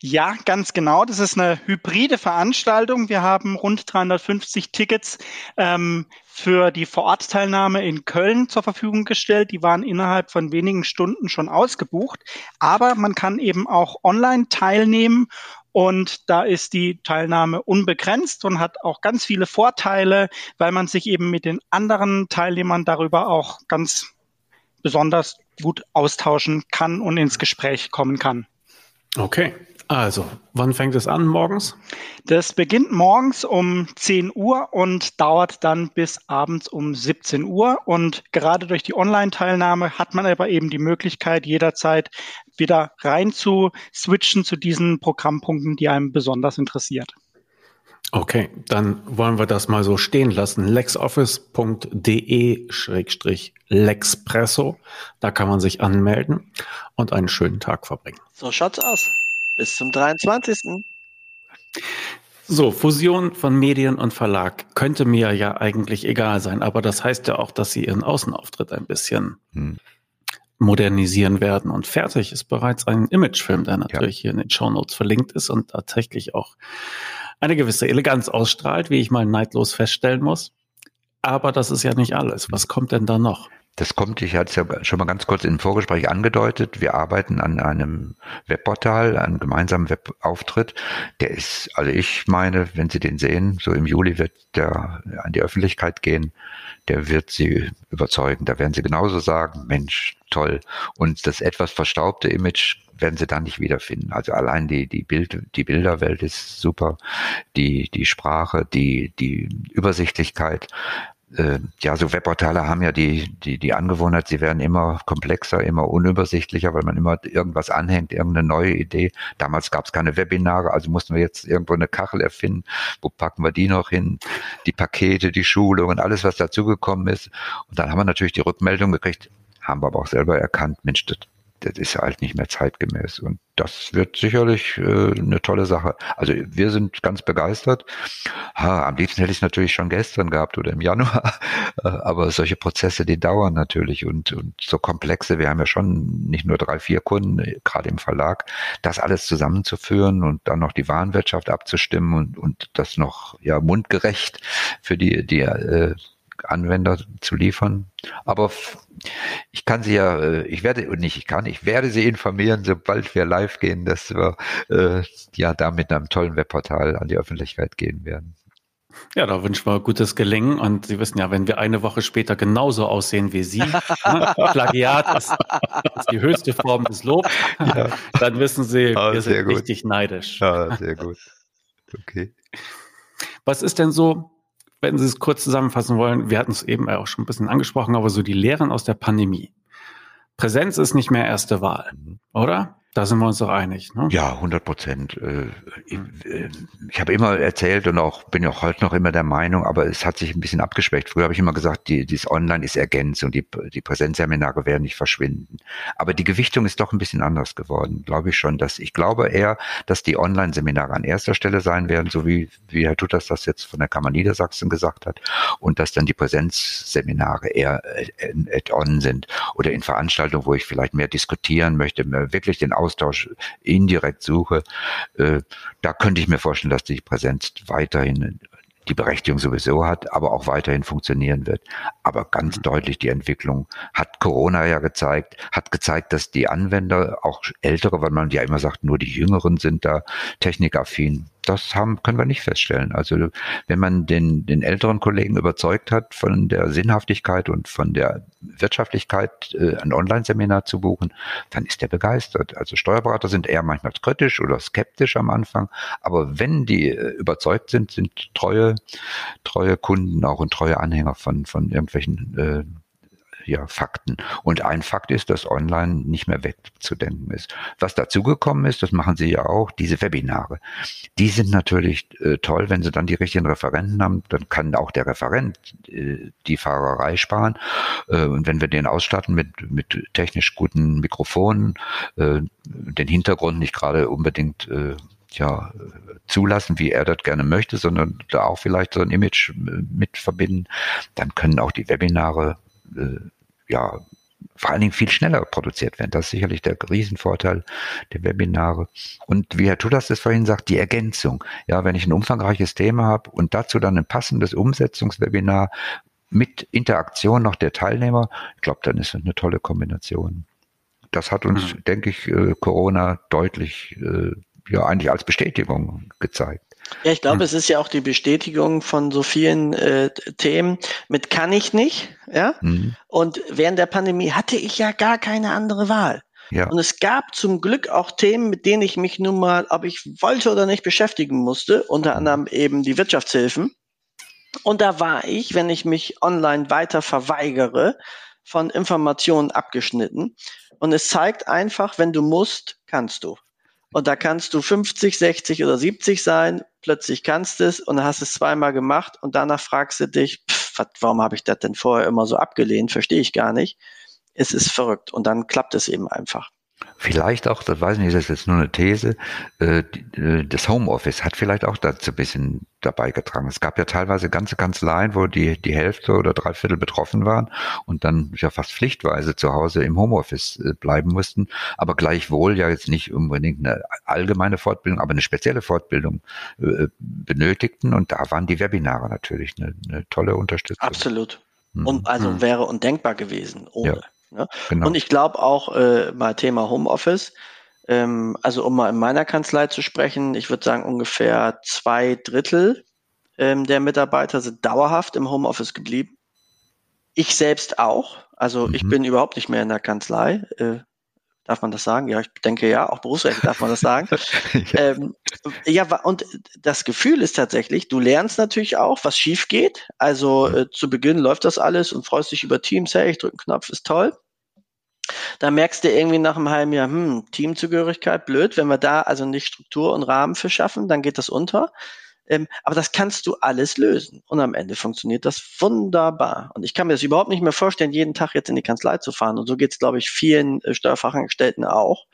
Ja, ganz genau. Das ist eine hybride Veranstaltung. Wir haben rund 350 Tickets ähm, für die Vorortteilnahme in Köln zur Verfügung gestellt. Die waren innerhalb von wenigen Stunden schon ausgebucht. Aber man kann eben auch online teilnehmen Und da ist die Teilnahme unbegrenzt und hat auch ganz viele Vorteile, weil man sich eben mit den anderen Teilnehmern darüber auch ganz besonders gut austauschen kann und ins Gespräch kommen kann.
Okay, also, wann fängt es an morgens?
Das beginnt morgens um 10 Uhr und dauert dann bis abends um 17 Uhr. Und gerade durch die Online-Teilnahme hat man aber eben die Möglichkeit, jederzeit wieder rein zu switchen zu diesen Programmpunkten, die einem besonders interessiert.
Okay, dann wollen wir das mal so stehen lassen. lexoffice.de-lexpresso. Da kann man sich anmelden und einen schönen Tag verbringen.
So schaut's aus. Bis zum 23.
So, Fusion von Medien und Verlag könnte mir ja eigentlich egal sein, aber das heißt ja auch, dass sie ihren Außenauftritt ein bisschen hm. modernisieren werden. Und fertig ist bereits ein Imagefilm, der natürlich ja. hier in den Show Notes verlinkt ist und tatsächlich auch eine gewisse Eleganz ausstrahlt, wie ich mal neidlos feststellen muss. Aber das ist ja nicht alles. Was kommt denn da noch?
Das kommt, ich hatte es ja schon mal ganz kurz im Vorgespräch angedeutet. Wir arbeiten an einem Webportal, einem gemeinsamen Webauftritt. Der ist, also ich meine, wenn Sie den sehen, so im Juli wird der an die Öffentlichkeit gehen. Der wird Sie überzeugen. Da werden Sie genauso sagen, Mensch, toll. Und das etwas verstaubte Image werden Sie da nicht wiederfinden. Also allein die, die Bild, die Bilderwelt ist super. Die, die Sprache, die, die Übersichtlichkeit äh, ja, so Webportale haben ja die, die, die Angewohnheit, sie werden immer komplexer, immer unübersichtlicher, weil man immer irgendwas anhängt, irgendeine neue Idee. Damals gab es keine Webinare, also mussten wir jetzt irgendwo eine Kachel erfinden. Wo packen wir die noch hin? Die Pakete, die Schulungen, alles, was dazugekommen ist. Und dann haben wir natürlich die Rückmeldung gekriegt, haben wir aber auch selber erkannt, Mensch, das das ist halt nicht mehr zeitgemäß. Und das wird sicherlich äh, eine tolle Sache. Also wir sind ganz begeistert. Ha, am liebsten hätte ich es natürlich schon gestern gehabt oder im Januar. Äh, aber solche Prozesse, die dauern natürlich und, und so komplexe. Wir haben ja schon nicht nur drei, vier Kunden, gerade im Verlag, das alles zusammenzuführen und dann noch die Warenwirtschaft abzustimmen und, und das noch ja mundgerecht für die, die äh, Anwender zu liefern. Aber ich kann Sie ja, äh, ich werde, und nicht ich kann, ich werde Sie informieren, sobald wir live gehen, dass wir äh, ja da mit einem tollen Webportal an die Öffentlichkeit gehen werden.
Ja, da wünschen wir gutes Gelingen. Und Sie wissen ja, wenn wir eine Woche später genauso aussehen wie Sie, ne, Plagiat ist, ist, die höchste Form des Lobs, ja. dann wissen Sie, ah, wir sind gut. richtig neidisch.
Ja, sehr gut. Okay.
Was ist denn so wenn Sie es kurz zusammenfassen wollen, wir hatten es eben auch schon ein bisschen angesprochen, aber so die Lehren aus der Pandemie. Präsenz ist nicht mehr erste Wahl, mhm. oder? Da sind wir uns doch einig.
Ne? Ja, 100 Prozent. Äh, ich, äh, ich habe immer erzählt und auch bin auch heute noch immer der Meinung, aber es hat sich ein bisschen abgeschwächt. Früher habe ich immer gesagt, die, dieses Online ist ergänzt und die, die Präsenzseminare werden nicht verschwinden. Aber die Gewichtung ist doch ein bisschen anders geworden, glaube ich schon. Dass ich glaube eher, dass die Online-Seminare an erster Stelle sein werden, so wie, wie Herr Tutas das jetzt von der Kammer Niedersachsen gesagt hat, und dass dann die Präsenzseminare eher äh, add-on sind oder in Veranstaltungen, wo ich vielleicht mehr diskutieren möchte, wirklich den Austausch indirekt suche, äh, da könnte ich mir vorstellen, dass die Präsenz weiterhin die Berechtigung sowieso hat, aber auch weiterhin funktionieren wird. Aber ganz mhm. deutlich die Entwicklung hat Corona ja gezeigt, hat gezeigt, dass die Anwender, auch ältere, weil man ja immer sagt, nur die Jüngeren sind da technikaffin, das haben, können wir nicht feststellen. Also wenn man den, den älteren Kollegen überzeugt hat von der Sinnhaftigkeit und von der Wirtschaftlichkeit, äh, ein Online-Seminar zu buchen, dann ist er begeistert. Also Steuerberater sind eher manchmal kritisch oder skeptisch am Anfang, aber wenn die äh, überzeugt sind, sind treue, treue Kunden auch und treue Anhänger von, von irgendwelchen äh, ja, Fakten. Und ein Fakt ist, dass online nicht mehr wegzudenken ist. Was dazugekommen ist, das machen Sie ja auch, diese Webinare. Die sind natürlich äh, toll, wenn Sie dann die richtigen Referenten haben, dann kann auch der Referent äh, die Fahrerei sparen. Äh, und wenn wir den ausstatten mit, mit technisch guten Mikrofonen, äh, den Hintergrund nicht gerade unbedingt äh, ja, zulassen, wie er das gerne möchte, sondern da auch vielleicht so ein Image äh, mit verbinden, dann können auch die Webinare äh, ja, vor allen Dingen viel schneller produziert werden. Das ist sicherlich der Riesenvorteil der Webinare. Und wie Herr Tudas es vorhin sagt, die Ergänzung. Ja, wenn ich ein umfangreiches Thema habe und dazu dann ein passendes Umsetzungswebinar mit Interaktion noch der Teilnehmer, ich glaube, dann ist das eine tolle Kombination. Das hat uns, mhm. denke ich, äh, Corona deutlich äh, ja eigentlich als Bestätigung gezeigt.
Ja, ich glaube, hm. es ist ja auch die Bestätigung von so vielen äh, Themen mit kann ich nicht, ja. Mhm. Und während der Pandemie hatte ich ja gar keine andere Wahl. Ja. Und es gab zum Glück auch Themen, mit denen ich mich nun mal, ob ich wollte oder nicht, beschäftigen musste, unter mhm. anderem eben die Wirtschaftshilfen. Und da war ich, wenn ich mich online weiter verweigere, von Informationen abgeschnitten. Und es zeigt einfach, wenn du musst, kannst du. Und da kannst du 50, 60 oder 70 sein, plötzlich kannst es und hast es zweimal gemacht und danach fragst du dich, pff, warum habe ich das denn vorher immer so abgelehnt? Verstehe ich gar nicht. Es ist verrückt und dann klappt es eben einfach.
Vielleicht auch, das weiß ich nicht, das ist jetzt nur eine These, äh, äh, das Homeoffice hat vielleicht auch dazu ein bisschen dabei getragen. Es gab ja teilweise ganze Kanzleien, wo die, die Hälfte oder drei Viertel betroffen waren und dann ja fast pflichtweise zu Hause im Homeoffice äh, bleiben mussten, aber gleichwohl ja jetzt nicht unbedingt eine allgemeine Fortbildung, aber eine spezielle Fortbildung benötigten und da waren die Webinare natürlich eine, eine tolle Unterstützung.
Absolut. Und mhm. also mhm. wäre undenkbar gewesen ohne. Ja. Ne? Genau. Und ich glaube auch äh, mal Thema Homeoffice, ähm, also um mal in meiner Kanzlei zu sprechen, ich würde sagen ungefähr zwei Drittel ähm, der Mitarbeiter sind dauerhaft im Homeoffice geblieben. Ich selbst auch. Also mhm. ich bin überhaupt nicht mehr in der Kanzlei. Äh, Darf man das sagen? Ja, ich denke ja, auch berufsrechtlich darf man das sagen. ja. Ähm, ja, und das Gefühl ist tatsächlich, du lernst natürlich auch, was schief geht. Also äh, zu Beginn läuft das alles und freust dich über Teams, hey, ich drücke einen Knopf, ist toll. Da merkst du irgendwie nach einem halben Jahr, hm, Teamzugehörigkeit, blöd, wenn wir da also nicht Struktur und Rahmen für schaffen, dann geht das unter. Ähm, aber das kannst du alles lösen. Und am Ende funktioniert das wunderbar. Und ich kann mir das überhaupt nicht mehr vorstellen, jeden Tag jetzt in die Kanzlei zu fahren. Und so geht es, glaube ich, vielen äh, Steuerfachangestellten auch.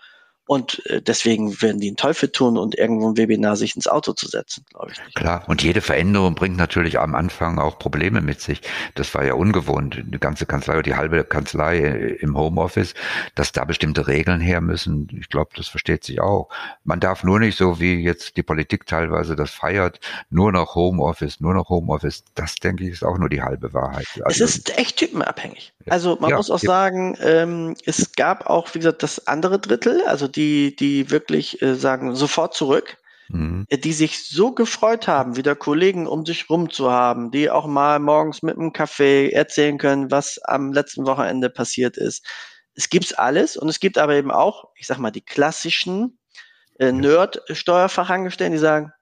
Und äh, deswegen werden die einen Teufel tun und irgendwo ein Webinar sich ins Auto zu setzen, glaube ich.
Nicht. Klar, und jede Veränderung bringt natürlich am Anfang auch Probleme mit sich. Das war ja ungewohnt, die ganze Kanzlei oder die halbe Kanzlei äh, im Homeoffice, dass da bestimmte Regeln her müssen. Ich glaube, das versteht sich auch. Man darf nur nicht so, wie jetzt die Politik teilweise das feiert, nur noch Homeoffice, nur noch Homeoffice. Das, denke ich, ist auch nur die halbe Wahrheit.
Also, es ist echt typenabhängig. Also man ja, muss auch ja. sagen, ähm, es gab auch, wie gesagt, das andere Drittel, also die die, die wirklich äh, sagen, sofort zurück, mhm. Äh, die sich so gefreut haben, wieder Kollegen um sich rum zu haben, die auch mal morgens mit einem Kaffee erzählen können, was am letzten Wochenende passiert ist. Es gibt's alles und es gibt aber eben auch, ich sag mal, die klassischen äh, Nerd-Steuerfachangestellten, die sagen,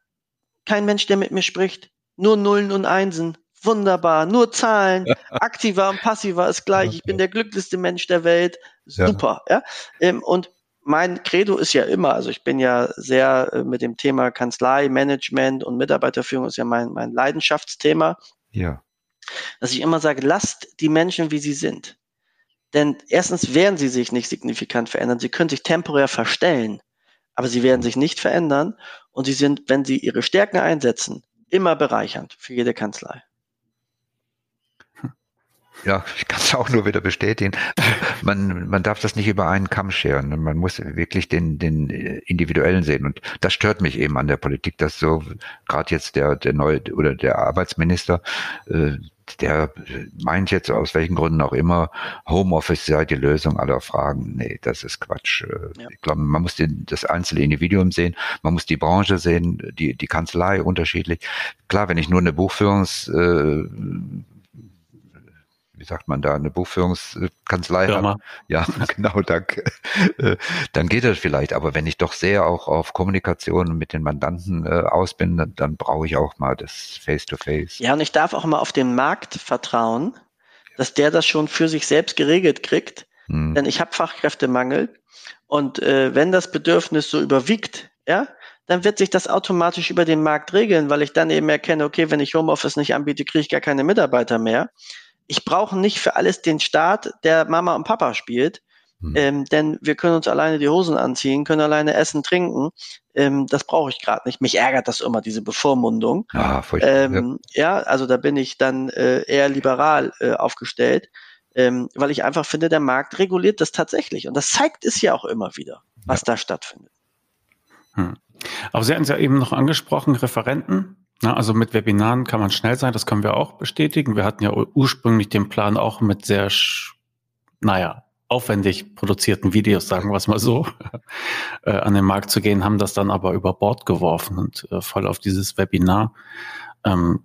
kein Mensch, der mit mir spricht, nur Nullen und Einsen, wunderbar, nur Zahlen, aktiver und passiver ist gleich, ich bin der glücklichste Mensch der Welt, super, ja. ja? Ähm, und mein Credo ist ja immer, also ich bin ja sehr äh, mit dem Thema Kanzlei, Management und Mitarbeiterführung ist ja mein, mein Leidenschaftsthema.
Ja.
Dass ich immer sage, lasst die Menschen, wie sie sind. Denn erstens werden sie sich nicht signifikant verändern. Sie können sich temporär verstellen, aber sie werden sich nicht verändern. Und sie sind, wenn sie ihre Stärken einsetzen, immer bereichernd für jede Kanzlei.
Ja, ich kann es auch nur wieder bestätigen. Man, man darf das nicht über einen Kamm scheren. Man muss wirklich den, den individuellen sehen. Und das stört mich eben an der Politik, dass so gerade jetzt der, der neue oder der Arbeitsminister, äh, der meint jetzt aus welchen Gründen auch immer, Homeoffice sei die Lösung aller Fragen. Nee, das ist Quatsch. Äh, ja. Ich glaube, man muss den, das einzelne Individuum sehen, man muss die Branche sehen, die, die Kanzlei unterschiedlich. Klar, wenn ich nur eine Buchführungs äh, wie sagt man da, eine Buchführungskanzlei Firma. hat. Ja, genau, danke. Äh, dann geht das vielleicht. Aber wenn ich doch sehr auch auf Kommunikation mit den Mandanten äh, aus bin, dann, dann brauche ich auch mal das Face-to-Face. -face.
Ja, und ich darf auch mal auf den Markt vertrauen, dass der das schon für sich selbst geregelt kriegt. Hm. Denn ich habe Fachkräftemangel. Und äh, wenn das Bedürfnis so überwiegt, ja, dann wird sich das automatisch über den Markt regeln, weil ich dann eben erkenne, okay, wenn ich Homeoffice nicht anbiete, kriege ich gar keine Mitarbeiter mehr ich brauche nicht für alles den Staat, der Mama und Papa spielt. Hm. Ähm, denn wir können uns alleine die Hosen anziehen, können alleine essen, trinken. Ähm, das brauche ich gerade nicht. Mich ärgert das immer, diese Bevormundung.
Ah,
ähm, ja. ja. also da bin ich dann äh, eher liberal äh, aufgestellt, ähm, weil ich einfach finde, der Markt reguliert das tatsächlich. Und das zeigt es ja auch immer wieder, was ja. da stattfindet.
Hm. Aber Sie hatten es ja eben noch angesprochen, Referenten. Na, also mit Webinaren kann man schnell sein, das können wir auch bestätigen. Wir hatten ja ursprünglich den Plan auch mit sehr, naja, aufwendig produzierten Videos, sagen wir es mal so, äh, an den Markt zu gehen, haben das dann aber über Bord geworfen und äh, voll auf dieses Webinar ähm,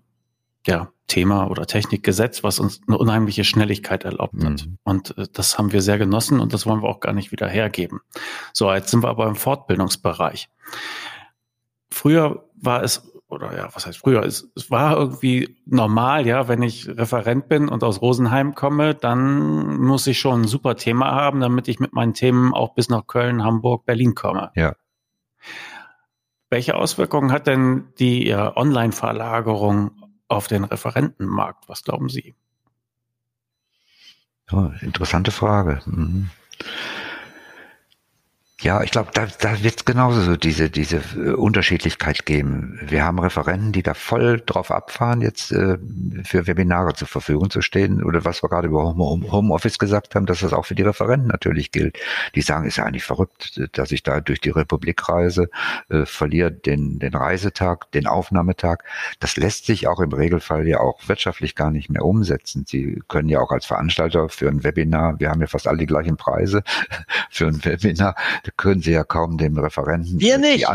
ja, Thema oder Technik gesetzt, was uns eine unheimliche Schnelligkeit erlaubt hat. Mhm. Und äh, das haben wir sehr genossen und das wollen wir auch gar nicht wieder hergeben. So, jetzt sind wir aber im Fortbildungsbereich. Früher war es oder ja, was heißt früher? Es, es war irgendwie normal, ja, wenn ich Referent bin und aus Rosenheim komme, dann muss ich schon ein super Thema haben, damit ich mit meinen Themen auch bis nach Köln, Hamburg, Berlin komme.
Ja.
Welche Auswirkungen hat denn die ja, Online-Verlagerung auf den Referentenmarkt? Was glauben Sie?
Oh, interessante Frage. Mhm. Ja, ich glaube, da, da wird es genauso so diese, diese äh, Unterschiedlichkeit geben. Wir haben Referenten, die da voll drauf abfahren, jetzt äh, für Webinare zur Verfügung zu stehen. Oder was wir gerade über Homeoffice gesagt haben, dass das auch für die Referenten natürlich gilt. Die sagen, ist ja eigentlich verrückt, dass ich da durch die Republik reise, äh, verliere den, den Reisetag, den Aufnahmetag. Das lässt sich auch im Regelfall ja auch wirtschaftlich gar nicht mehr umsetzen. Sie können ja auch als Veranstalter für ein Webinar, wir haben ja fast alle die gleichen Preise für ein Webinar, können Sie ja kaum dem Referenten.
Wir nicht.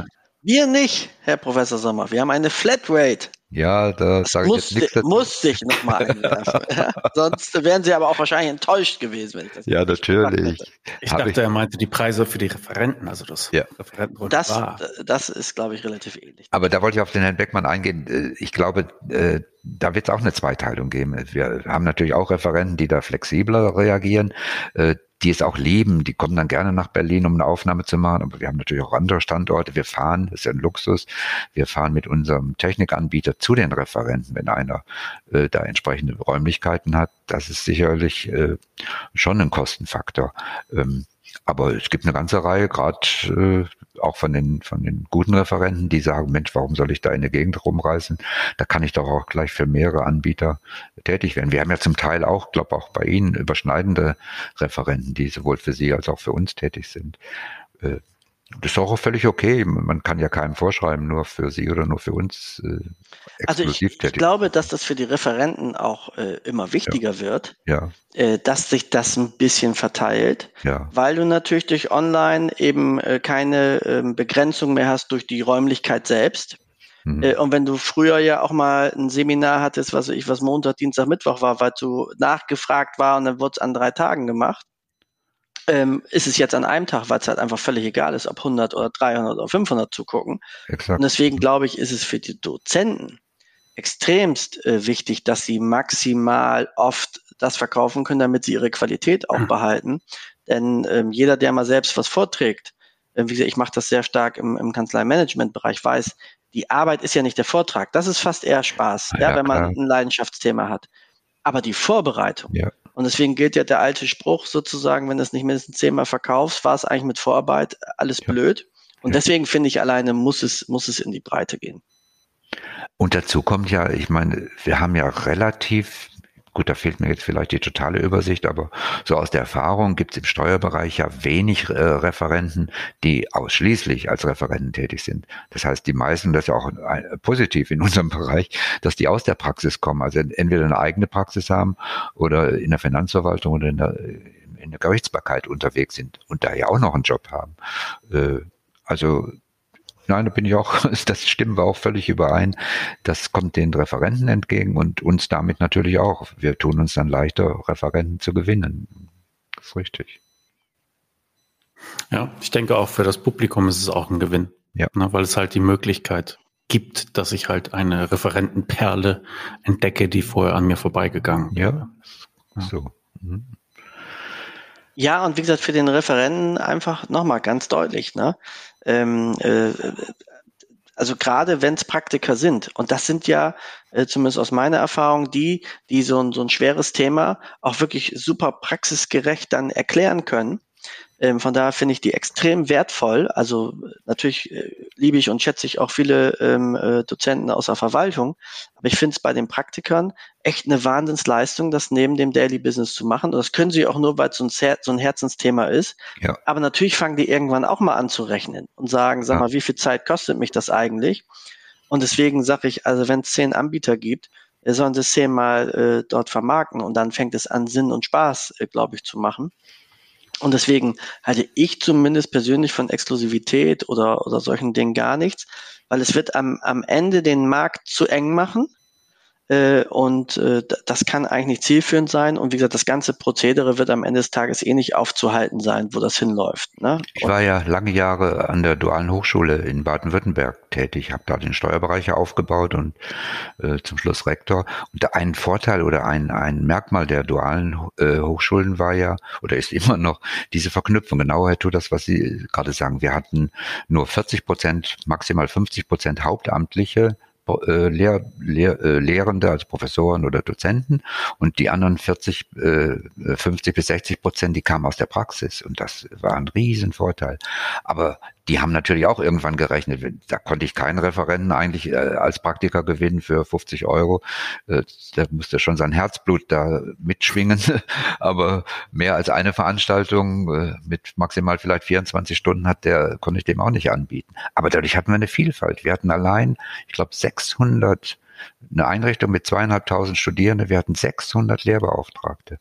Wir nicht, Herr Professor Sommer. Wir haben eine Flatrate.
Ja, da sage ich jetzt nichts
dazu. Musste ich nochmal einwerfen. ja? Sonst wären Sie aber auch wahrscheinlich enttäuscht gewesen. Wenn
ich das ja, natürlich.
Ich dachte, ich, er meinte die Preise für die Referenten, also das
ja.
Das, das ist, glaube ich, relativ ähnlich.
Aber da wollte ich auf den Herrn Beckmann eingehen. Äh, ich glaube, äh, da wird es auch eine Zweiteilung geben. Wir haben natürlich auch Referenten, die da flexibler reagieren. Die es auch lieben, die kommen dann gerne nach Berlin, um eine Aufnahme zu machen. Aber wir haben natürlich auch andere Standorte. Wir fahren, das ist ja ein Luxus, wir fahren mit unserem Technikanbieter zu den Referenten, wenn einer äh, da entsprechende Räumlichkeiten hat. Das ist sicherlich äh, schon ein Kostenfaktor. Ähm, aber es gibt eine ganze Reihe, gerade äh, auch von den, von den guten Referenten, die sagen, Mensch, warum soll ich da in der Gegend rumreisen? Da kann ich doch auch gleich für mehrere Anbieter tätig werden. Wir haben ja zum Teil auch, glaube auch bei Ihnen überschneidende Referenten, die sowohl für Sie als auch für uns tätig sind. Äh, das ist auch völlig okay. Man kann ja keinem vorschreiben, nur für Sie oder nur für uns.
Äh, also ich, ich, glaube, dass das für die Referenten auch äh, immer wichtiger
ja.
wird,
ja.
Äh, dass sich das ein bisschen verteilt,
ja.
weil du natürlich durch Online eben äh, keine ähm, Begrenzung mehr hast durch die Räumlichkeit selbst. Mhm. Äh, und wenn du früher ja auch mal ein Seminar hattest, was ich was Montag, Dienstag, Mittwoch war, weil du nachgefragt war und dann wurde es an drei Tagen gemacht, ähm, ist es jetzt an einem Tag, weil es halt einfach völlig egal ist, ob 100 oder 300 oder 500 zu gucken. Exakt. Und deswegen glaube ich, ist es für die Dozenten extremst äh, wichtig, dass sie maximal oft das verkaufen können, damit sie ihre Qualität auch mhm. behalten. Denn ähm, jeder, der mal selbst was vorträgt, äh, wie gesagt, ich mache das sehr stark im, im Kanzlei-Management-Bereich, weiß, die Arbeit ist ja nicht der Vortrag. Das ist fast eher Spaß, ja, ja wenn man ein Leidenschaftsthema hat. Aber die Vorbereitung,
ja.
Und deswegen gilt ja der alte Spruch sozusagen, wenn du es nicht mindestens zehnmal verkaufst, war es eigentlich mit Vorarbeit alles ja. blöd. Und ja. deswegen finde ich alleine muss es, muss es in die Breite gehen.
Und dazu kommt ja, ich meine, wir haben ja relativ Gut, da fehlt mir jetzt vielleicht die totale Übersicht, aber so aus der Erfahrung gibt es im Steuerbereich ja wenig äh, Referenten, die ausschließlich als Referenten tätig sind. Das heißt, die meisten, das ist ja auch ein, positiv in unserem Bereich, dass die aus der Praxis kommen, also entweder eine eigene Praxis haben oder in der Finanzverwaltung oder in der, in der Gerichtsbarkeit unterwegs sind und da ja auch noch einen Job haben. Äh, also Nein, da bin ich auch, das stimmen wir auch völlig überein. Das kommt den Referenten entgegen und uns damit natürlich auch. Wir tun uns dann leichter, Referenten zu gewinnen. Das ist richtig.
Ja, ich denke auch für das Publikum ist es auch ein Gewinn.
Ja.
Ne, weil es halt die Möglichkeit gibt, dass ich halt eine Referentenperle entdecke, die vorher an mir vorbeigegangen
wäre. Ja, so. Mhm.
Ja, und wie gesagt, für den Referenten einfach nochmal ganz deutlich, ne? Ähm, äh, also gerade wenn es Praktiker sind, und das sind ja äh, zumindest aus meiner Erfahrung die, die so ein, so ein schweres Thema auch wirklich super praxisgerecht dann erklären können ähm, von daher finde ich die extrem wertvoll. Also natürlich äh, liebe ich und schätze ich auch viele ähm, äh, Dozenten aus der Verwaltung. Aber ich finde es bei den Praktikern echt eine Wahnsinnsleistung, das neben dem Daily Business zu machen. Und das können sie auch nur, weil es so ein, so ein Herzensthema ist.
Ja.
Aber natürlich fangen die irgendwann auch mal an zu rechnen und sagen, sag ja. mal, wie viel Zeit kostet mich das eigentlich? Und deswegen sage ich, also wenn es zehn Anbieter gibt, äh, sollen sie zehnmal äh, dort vermarkten und dann fängt es an, Sinn und Spaß, äh, glaube ich, zu machen. Und deswegen halte ich zumindest persönlich von Exklusivität oder, oder solchen Dingen gar nichts, weil es wird am, am Ende den Markt zu eng machen. Äh, und äh, das kann eigentlich zielführend sein. Und wie gesagt, das ganze Prozedere wird am Ende des Tages eh nicht aufzuhalten sein, wo das hinläuft. Ne?
Ich war ja lange Jahre an der Dualen Hochschule in Baden-Württemberg tätig, habe da den Steuerbereich aufgebaut und äh, zum Schluss Rektor. Und ein Vorteil oder ein, ein Merkmal der dualen äh, Hochschulen war ja oder ist immer noch diese Verknüpfung. Genau, Herr Tu, das, was Sie gerade sagen. Wir hatten nur 40 Prozent, maximal 50 Prozent Hauptamtliche äh, Lehr, Lehr, äh, Lehrende, also Professoren oder Dozenten und die anderen 40, äh, 50 bis 60 Prozent, die kamen aus der Praxis und das war ein Riesenvorteil. Aber die haben natürlich auch irgendwann gerechnet. Da konnte ich keinen Referenten eigentlich äh, als Praktiker gewinnen für 50 Euro. Äh, der musste schon sein Herzblut da mitschwingen. Aber mehr als eine Veranstaltung äh, mit maximal vielleicht 24 Stunden hat der, konnte ich dem auch nicht anbieten. Aber dadurch hatten wir eine Vielfalt. Wir hatten allein, ich glaube, 600 eine Einrichtung mit zweieinhalbtausend Studierenden, wir hatten 600 Lehrbeauftragte.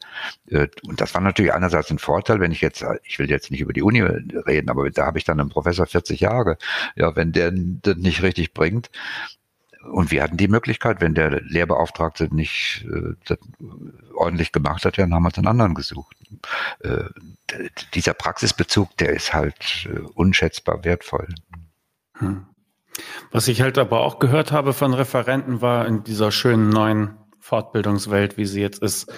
Äh, und das war natürlich einerseits ein Vorteil, wenn ich jetzt, ich will jetzt nicht über die Uni reden, aber da habe ich dann einen Professor 40 Jahre. Ja, wenn der das nicht richtig bringt, und wir hatten die Möglichkeit, wenn der Lehrbeauftragte nicht äh, ordentlich gemacht hat, dann haben wir einen anderen gesucht. Äh, dieser Praxisbezug, der ist halt äh, unschätzbar wertvoll. Hm.
Was ich halt aber auch gehört habe von Referenten war in dieser schönen neuen Fortbildungswelt, wie sie jetzt ist,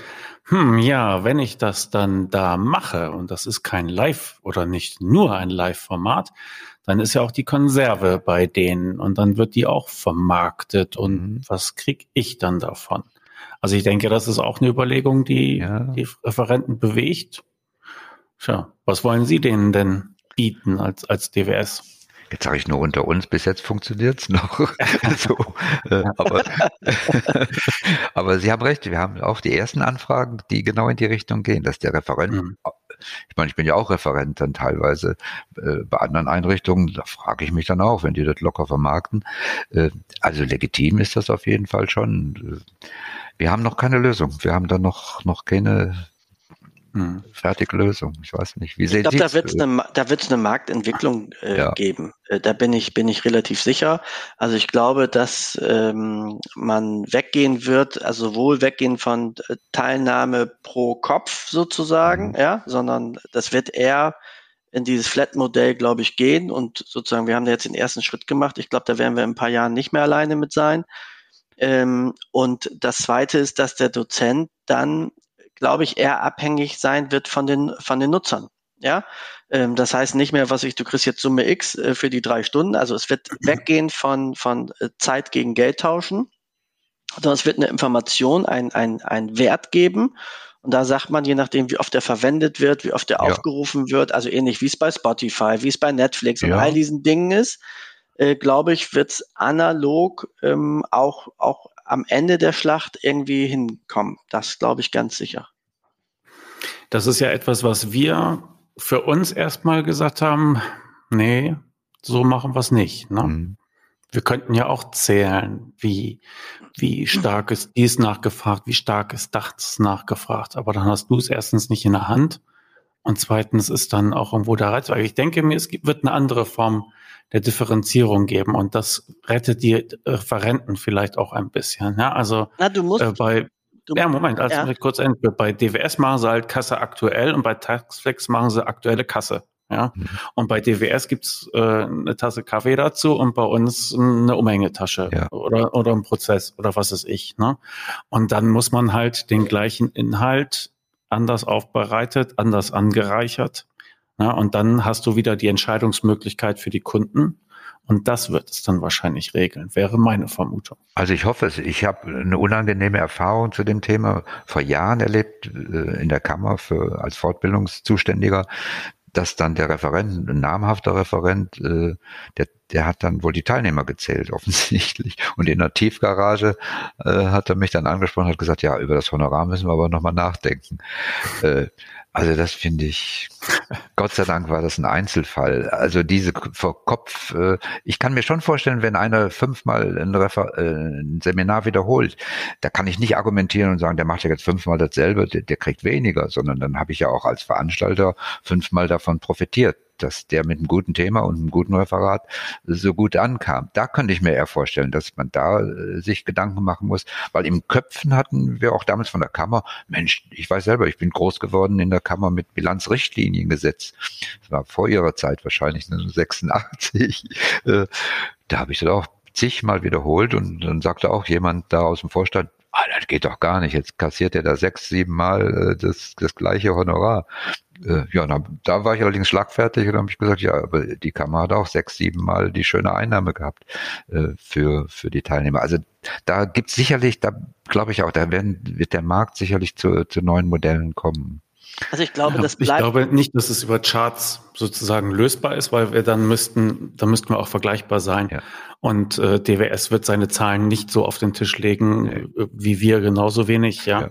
hm, ja, wenn ich das dann da mache und das ist kein Live oder nicht nur ein Live-Format, dann ist ja auch die Konserve bei denen und dann wird die auch vermarktet und mhm. was krieg ich dann davon? Also ich denke, das ist auch eine Überlegung, die ja. die Referenten bewegt. Tja, was wollen Sie denen denn bieten als, als DWS?
Jetzt sage ich nur unter uns, bis jetzt funktioniert es noch. so, äh, aber, aber Sie haben recht, wir haben auch die ersten Anfragen, die genau in die Richtung gehen, dass der Referent, mhm. ich meine, ich bin ja auch Referent dann teilweise äh, bei anderen Einrichtungen, da frage ich mich dann auch, wenn die das locker vermarkten. Äh, also legitim ist das auf jeden Fall schon. Wir haben noch keine Lösung. Wir haben da noch, noch keine hm. Fertige Lösung. Ich weiß nicht. Wie
sehen ich glaube, da wird es eine, da wird's eine Marktentwicklung äh, ja. geben. Äh, da bin ich, bin ich relativ sicher. Also ich glaube, dass ähm, man weggehen wird, also sowohl weggehen von äh, Teilnahme pro Kopf sozusagen, mhm. ja, sondern das wird eher in dieses Flat-Modell, glaube ich, gehen und sozusagen, wir haben da jetzt den ersten Schritt gemacht. Ich glaube, da werden wir in ein paar Jahren nicht mehr alleine mit sein. Ähm, und das zweite ist, dass der Dozent dann glaube ich, eher abhängig sein wird von den, von den Nutzern. Ja, ähm, das heißt nicht mehr, was ich, du kriegst jetzt Summe X äh, für die drei Stunden. Also es wird weggehen von, von äh, Zeit gegen Geld tauschen, sondern es wird eine Information, ein, ein, ein Wert geben. Und da sagt man, je nachdem, wie oft er verwendet wird, wie oft er ja. aufgerufen wird, also ähnlich wie es bei Spotify, wie es bei Netflix ja. und all diesen Dingen ist, äh, glaube ich, wird es analog ähm, auch, auch am Ende der Schlacht irgendwie hinkommen. Das glaube ich ganz sicher.
Das ist ja etwas, was wir für uns erstmal gesagt haben, nee, so machen wir es nicht. Ne? Mhm. Wir könnten ja auch zählen, wie, wie stark ist dies nachgefragt, wie stark ist das nachgefragt. Aber dann hast du es erstens nicht in der Hand und zweitens ist dann auch irgendwo der Reiz. Weil ich denke mir, es wird eine andere Form der Differenzierung geben und das rettet die Referenten vielleicht auch ein bisschen. Ja, also
Na, du musst,
äh, bei du, ja, Moment, also ja. kurz enden. Bei DWS machen sie halt Kasse aktuell und bei Taxflex machen sie aktuelle Kasse. Ja, mhm. und bei DWS gibt's äh, eine Tasse Kaffee dazu und bei uns eine Umhängetasche ja. oder, oder ein Prozess oder was ist ich. Ne? Und dann muss man halt den gleichen Inhalt anders aufbereitet, anders angereichert ja, und dann hast du wieder die Entscheidungsmöglichkeit für die Kunden. Und das wird es dann wahrscheinlich regeln, wäre meine Vermutung.
Also ich hoffe es. Ich habe eine unangenehme Erfahrung zu dem Thema vor Jahren erlebt äh, in der Kammer für, als Fortbildungszuständiger, dass dann der Referent, ein namhafter Referent, äh, der der hat dann wohl die Teilnehmer gezählt, offensichtlich. Und in der Tiefgarage äh, hat er mich dann angesprochen hat gesagt, ja, über das Honorar müssen wir aber nochmal nachdenken. Äh, also das finde ich, Gott sei Dank war das ein Einzelfall. Also diese vor Kopf, äh, ich kann mir schon vorstellen, wenn einer fünfmal ein, Refer äh, ein Seminar wiederholt, da kann ich nicht argumentieren und sagen, der macht ja jetzt fünfmal dasselbe, der, der kriegt weniger, sondern dann habe ich ja auch als Veranstalter fünfmal davon profitiert dass der mit einem guten Thema und einem guten Referat so gut ankam. Da könnte ich mir eher vorstellen, dass man da äh, sich Gedanken machen muss, weil im Köpfen hatten wir auch damals von der Kammer, Mensch, ich weiß selber, ich bin groß geworden in der Kammer mit Bilanzrichtliniengesetz. Das war vor ihrer Zeit wahrscheinlich 86. Äh, da habe ich das auch zigmal wiederholt und dann sagte auch jemand da aus dem Vorstand, ah, das geht doch gar nicht. Jetzt kassiert er da sechs, sieben Mal äh, das, das gleiche Honorar. Äh, ja, da, da war ich allerdings schlagfertig und habe ich gesagt, ja, aber die Kammer hat auch sechs, sieben Mal die schöne Einnahme gehabt äh, für, für die Teilnehmer. Also da gibt's sicherlich, da glaube ich auch, da werden, wird der Markt sicherlich zu, zu neuen Modellen kommen.
Also ich glaube, ja, das bleibt. Ich glaube nicht, dass es über Charts sozusagen lösbar ist, weil wir dann müssten, dann müssten wir auch vergleichbar sein. Ja. Und äh, DWS wird seine Zahlen nicht so auf den Tisch legen, äh, wie wir genauso wenig, ja. ja.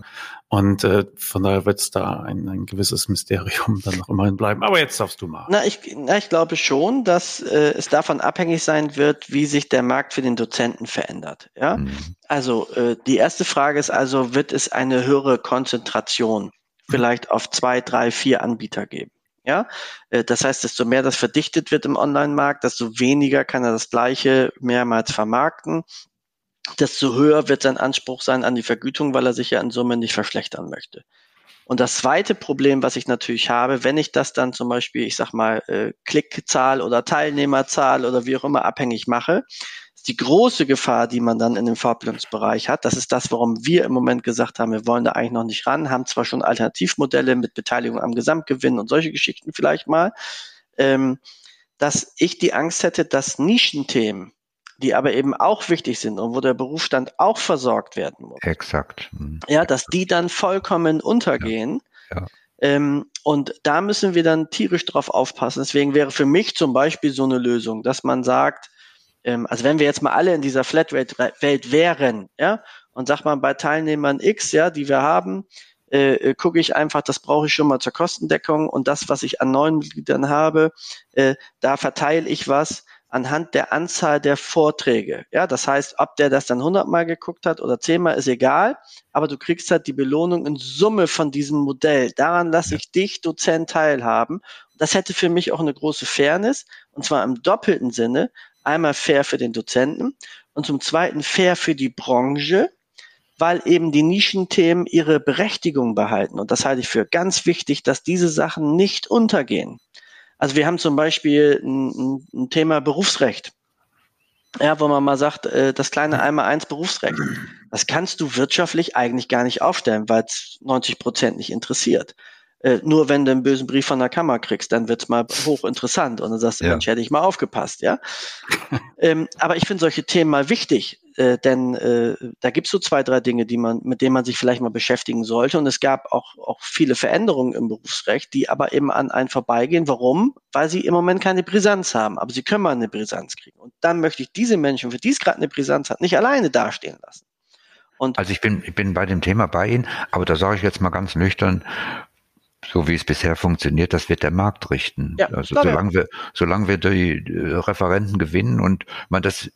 Und äh, von daher wird es da ein, ein gewisses Mysterium dann noch immerhin bleiben. Aber jetzt darfst du mal.
Na, ich, na, ich glaube schon, dass äh, es davon abhängig sein wird, wie sich der Markt für den Dozenten verändert. Ja, mhm. also äh, die erste Frage ist also, wird es eine höhere Konzentration vielleicht auf zwei, drei, vier Anbieter geben? Ja, äh, das heißt, desto mehr das verdichtet wird im Online-Markt, desto weniger kann er das Gleiche mehrmals vermarkten desto höher wird sein Anspruch sein an die Vergütung, weil er sich ja in Summe nicht verschlechtern möchte. Und das zweite Problem, was ich natürlich habe, wenn ich das dann zum Beispiel, ich sag mal, äh, Klickzahl oder Teilnehmerzahl oder wie auch immer abhängig mache, die große Gefahr, die man dann in dem Fortbildungsbereich hat. Das ist das, warum wir im Moment gesagt haben, wir wollen da eigentlich noch nicht ran, haben zwar schon Alternativmodelle mit Beteiligung am Gesamtgewinn und solche Geschichten vielleicht mal, ähm, dass ich die Angst hätte, dass Nischenthemen, die aber eben auch wichtig sind und wo der Berufsstand auch versorgt werden muss.
Exakt.
Mhm. Ja, dass die dann vollkommen untergehen. Ja. ja. Ähm, und da müssen wir dann tierisch drauf aufpassen. Deswegen wäre für mich zum Beispiel so eine Lösung, dass man sagt, ähm, also wenn wir jetzt mal alle in dieser Flatrate-Welt wären, ja, und sag mal bei Teilnehmern X, ja, die wir haben, äh, äh, gucke ich einfach, das brauche ich schon mal zur Kostendeckung und das, was ich an neuen Mitgliedern habe, äh, da verteile ich was anhand der Anzahl der Vorträge. Ja, das heißt, ob der das dann 100 Mal geguckt hat oder 10 Mal, ist egal, aber du kriegst halt die Belohnung in Summe von diesem Modell. Daran lasse ich dich, Dozent, teilhaben. Das hätte für mich auch eine große Fairness, und zwar im doppelten Sinne. Einmal fair für den Dozenten und zum zweiten fair für die Branche, weil eben die Nischenthemen ihre Berechtigung behalten. Und das halte ich für ganz wichtig, dass diese Sachen nicht untergehen. Also wir haben zum Beispiel ein, ein Thema Berufsrecht. Ja, wo man mal sagt, äh, das kleine einmal eins Berufsrecht. Das kannst du wirtschaftlich eigentlich gar nicht aufstellen, weil es 90 Prozent nicht interessiert. Äh, nur wenn du einen bösen Brief von der Kammer kriegst, dann wird's mal hochinteressant und dann sagst du, ja. Mensch, hätte ich mal aufgepasst, ja. ähm, aber ich finde solche Themen mal wichtig, äh, denn äh, da gibt's so zwei, drei Dinge, die man, mit denen man sich vielleicht mal beschäftigen sollte. Und es gab auch, auch viele Veränderungen im Berufsrecht, die aber eben an einen vorbeigehen. Warum? Weil sie im Moment keine Brisanz haben, aber sie können mal eine Brisanz kriegen. Und dann möchte ich diese Menschen, für die es gerade eine Brisanz hat, nicht alleine dastehen lassen.
Und also ich bin, ich bin bei dem Thema bei Ihnen, aber da sage ich jetzt mal ganz nüchtern, so wie es bisher funktioniert, das wird der Markt richten. Ja, also solange wir, solange wir die äh, Referenten gewinnen und man das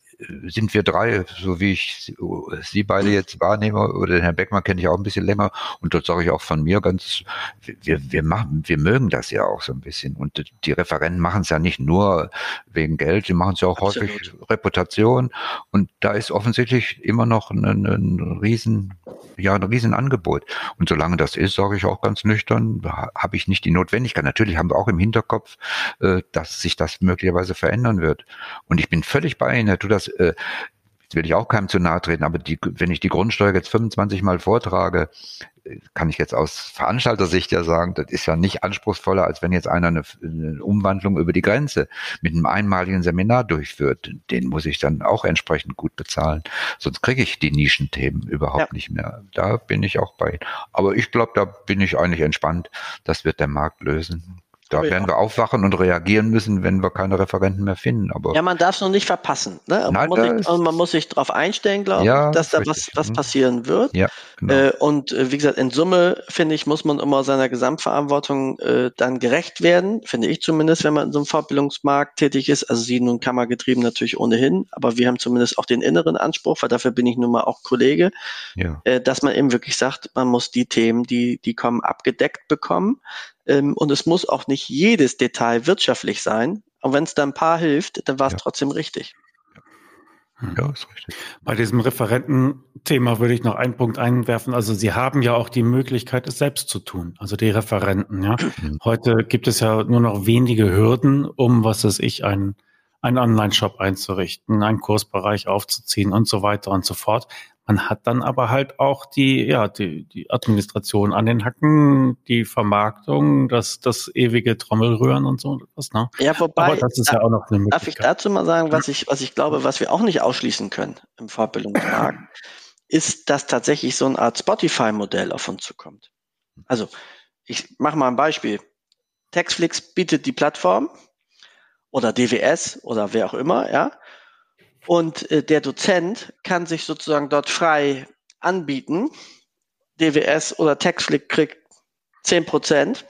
sind wir drei, so wie ich Sie beide jetzt wahrnehme, oder den Herrn Beckmann kenne ich auch ein bisschen länger, und dort sage ich auch von mir ganz, wir, wir machen, wir mögen das ja auch so ein bisschen. Und die Referenten machen es ja nicht nur wegen Geld, die machen es ja auch Absolut. häufig Reputation. Und da ist offensichtlich immer noch ein, ein riesen, ja, ein riesen Angebot. Und solange das ist, sage ich auch ganz nüchtern, habe ich nicht die Notwendigkeit. Natürlich haben wir auch im Hinterkopf, äh, dass sich das möglicherweise verändern wird. Und ich bin völlig bei Ihnen, Herr Tu, das äh, jetzt will ich auch keinem zu nahe treten, aber die, wenn ich die Grundsteuer jetzt 25 Mal vortrage, kann ich jetzt aus Veranstaltersicht ja sagen, das ist ja nicht anspruchsvoller, als wenn jetzt einer eine, eine, Umwandlung über die Grenze mit einem einmaligen Seminar durchführt. Den muss ich dann auch entsprechend gut bezahlen. Sonst kriege ich die Nischenthemen überhaupt ja. nicht mehr. Da bin ich auch bei. Aber ich glaube, da bin ich eigentlich entspannt. Das wird der Markt lösen Da Aber werden ja. wir aufwachen und reagieren müssen, wenn wir keine Referenten mehr finden. Aber
ja, man darf es noch nicht verpassen. Ne? Nein, man, muss sich, man muss sich darauf einstellen, glaube ja, ich, dass da was, was mhm. passieren wird. Ja, genau. äh, und äh, wie gesagt, in Summe, finde ich, muss man immer seiner Gesamtverantwortung äh, dann gerecht werden, finde ich zumindest, wenn man in so einem Fortbildungsmarkt tätig ist. Also Sie nun kammergetrieben natürlich ohnehin, aber wir haben zumindest auch den inneren Anspruch, weil dafür bin ich nun mal auch Kollege, äh, dass man eben wirklich sagt, man muss die Themen, die, die kommen, abgedeckt bekommen. Ähm, und es muss auch nicht jedes Detail wirtschaftlich sein. Und wenn es da ein paar hilft, dann war es ja. trotzdem richtig.
Ja, ist richtig. Bei diesem Referententhema würde ich noch einen Punkt einwerfen. Also Sie haben ja auch die Möglichkeit, es selbst zu tun. Also die Referenten, ja. Mhm. Heute gibt es ja nur noch wenige Hürden, um, was weiß ich, einen, einen Online-Shop einzurichten, einen Kursbereich aufzuziehen und so weiter und so fort. Man hat dann aber halt auch die, ja, die, die Administration an den Hacken, die Vermarktung, das, das ewige Trommelrühren und so was,
ne? Ja, wobei, aber das ist da, ja auch noch eine Möglichkeit. Darf ich dazu mal sagen, was ich, was ich glaube, was wir auch nicht ausschließen können im Fortbildungsmarkt, ist, dass tatsächlich so eine Art Spotify-Modell auf uns zukommt. Also, ich mache mal ein Beispiel. Textflix bietet die Plattform oder DWS oder wer auch immer, ja. Und äh, der Dozent kann sich sozusagen dort frei anbieten. DWS oder TextFlick kriegt 10 Prozent,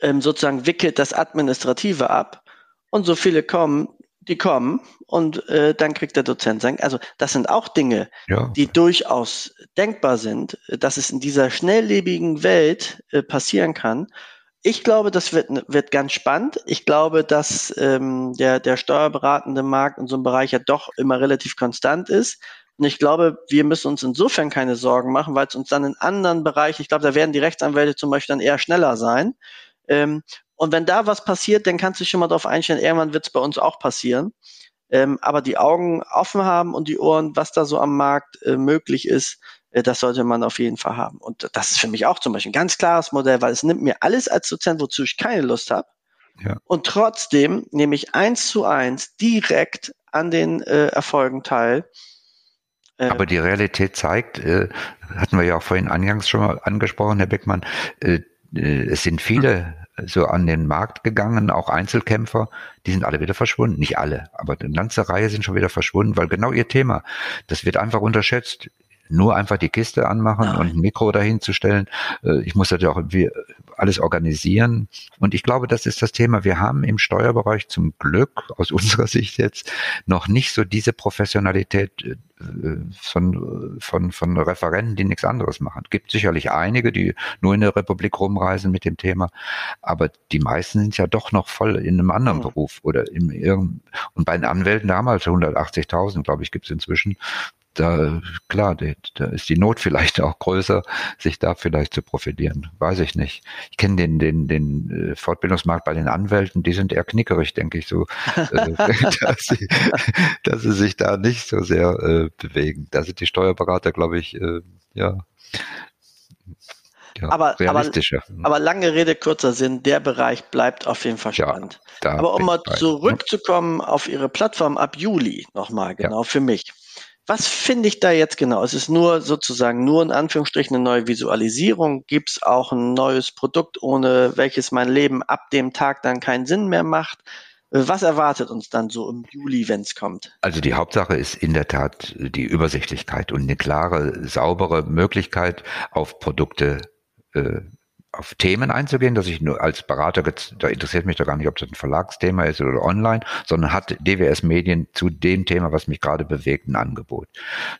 ähm, sozusagen wickelt das Administrative ab und so viele kommen, die kommen und äh, dann kriegt der Dozent sein. Also das sind auch Dinge, ja. die durchaus denkbar sind, dass es in dieser schnelllebigen Welt äh, passieren kann ich glaube, das wird, wird ganz spannend. Ich glaube, dass ähm, der, der steuerberatende Markt in so einem Bereich ja doch immer relativ konstant ist. Und ich glaube, wir müssen uns insofern keine Sorgen machen, weil es uns dann in anderen Bereichen, ich glaube, da werden die Rechtsanwälte zum Beispiel dann eher schneller sein. Ähm, und wenn da was passiert, dann kannst du dich schon mal darauf einstellen, irgendwann wird es bei uns auch passieren. Ähm, aber die Augen offen haben und die Ohren, was da so am Markt äh, möglich ist, das sollte man auf jeden Fall haben. Und das ist für mich auch zum Beispiel ein ganz klares Modell, weil es nimmt mir alles als Dozent, wozu ich keine Lust habe. Ja. Und trotzdem nehme ich eins zu eins direkt an den äh, Erfolgen teil.
Äh, Aber die Realität zeigt, äh, hatten wir ja auch vorhin eingangs schon mal angesprochen, Herr Beckmann, äh, äh es sind viele so an den Markt gegangen, auch Einzelkämpfer, die sind alle wieder verschwunden. Nicht alle, aber eine ganze Reihe sind schon wieder verschwunden, weil genau ihr Thema, das wird einfach unterschätzt nur einfach die Kiste anmachen Nein. und ein Mikro dahin zu stellen. Äh, ich muss das ja auch alles organisieren. Und ich glaube, das ist das Thema. Wir haben im Steuerbereich zum Glück aus unserer Sicht jetzt noch nicht so diese Professionalität äh, von, von, von Referenten, die nichts anderes machen. Es gibt sicherlich einige, die nur in der Republik rumreisen mit dem Thema, aber die meisten sind ja doch noch voll in einem anderen mhm. Beruf oder in irgendeinem, und bei den Anwälten damals 180.000, glaube ich, gibt es inzwischen da, klar, da ist die Not vielleicht auch größer, sich da vielleicht zu profitieren. Weiß ich nicht. Ich kenne den, den, den äh, Fortbildungsmarkt bei den Anwälten, die sind eher knickerig, denke ich so, äh, dass, sie, dass sie sich da nicht so sehr äh, bewegen. Da sind die Steuerberater, glaube ich, äh, ja.
Ja, aber, realistischer. Aber, aber, lange Rede, kurzer Sinn, der Bereich bleibt auf jeden Fall spannend. Ja, aber um mal zurückzukommen auf Ihre Plattform ab Juli nochmal, genau ja. für mich. Was finde ich da jetzt genau? Es ist nur sozusagen nur in Anführungsstrichen eine neue Visualisierung. Gibt es auch ein neues Produkt, ohne welches mein Leben ab dem Tag dann keinen Sinn mehr macht? Was erwartet uns dann so im Juli, wenn es kommt?
Also die Hauptsache ist in der Tat die Übersichtlichkeit und eine klare, saubere Möglichkeit auf Produkte äh, auf Themen einzugehen, dass ich nur als Berater, da interessiert mich doch gar nicht, ob das ein Verlagsthema ist oder online, sondern hat DWS Medien zu dem Thema, was mich gerade bewegt, ein Angebot.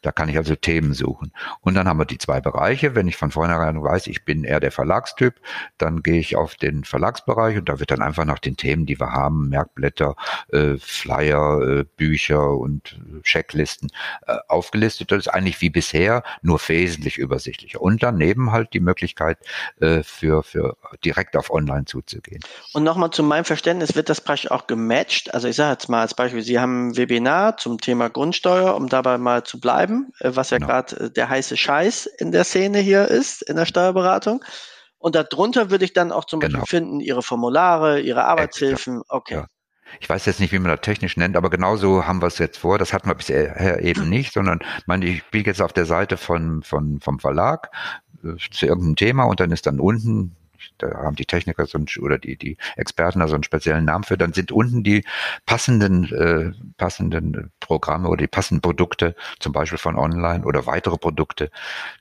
Da kann ich also Themen suchen. Und dann haben wir die zwei Bereiche. Wenn ich von vornherein weiß, ich bin eher der Verlagstyp, dann gehe ich auf den Verlagsbereich und da wird dann einfach nach den Themen, die wir haben, Merkblätter, äh, Flyer, äh, Bücher und Checklisten äh, aufgelistet. Das ist eigentlich wie bisher, nur wesentlich übersichtlicher. Und daneben halt die Möglichkeit, äh, für, für direkt auf online zuzugehen.
Und nochmal zu meinem Verständnis, wird das praktisch auch gematcht? Also ich sage jetzt mal als Beispiel, Sie haben ein Webinar zum Thema Grundsteuer, um dabei mal zu bleiben, äh, was ja genau. gerade äh, der heiße Scheiß in der Szene hier ist, in der Steuerberatung. Und darunter würde ich dann auch zum genau. Beispiel finden, Ihre Formulare, Ihre Arbeitshilfen. Okay. Ja.
Ich weiß jetzt nicht, wie man das technisch nennt, aber genauso haben wir es jetzt vor. Das hatten wir bisher eben nicht, sondern meine, ich bin jetzt auf der Seite von, von, vom Verlag, zu irgendeinem Thema und dann ist dann unten da haben die Techniker so ein, oder die, die Experten da so einen speziellen Namen für, dann sind unten die passenden, äh, passenden Programme oder die passenden Produkte, zum Beispiel von online oder weitere Produkte,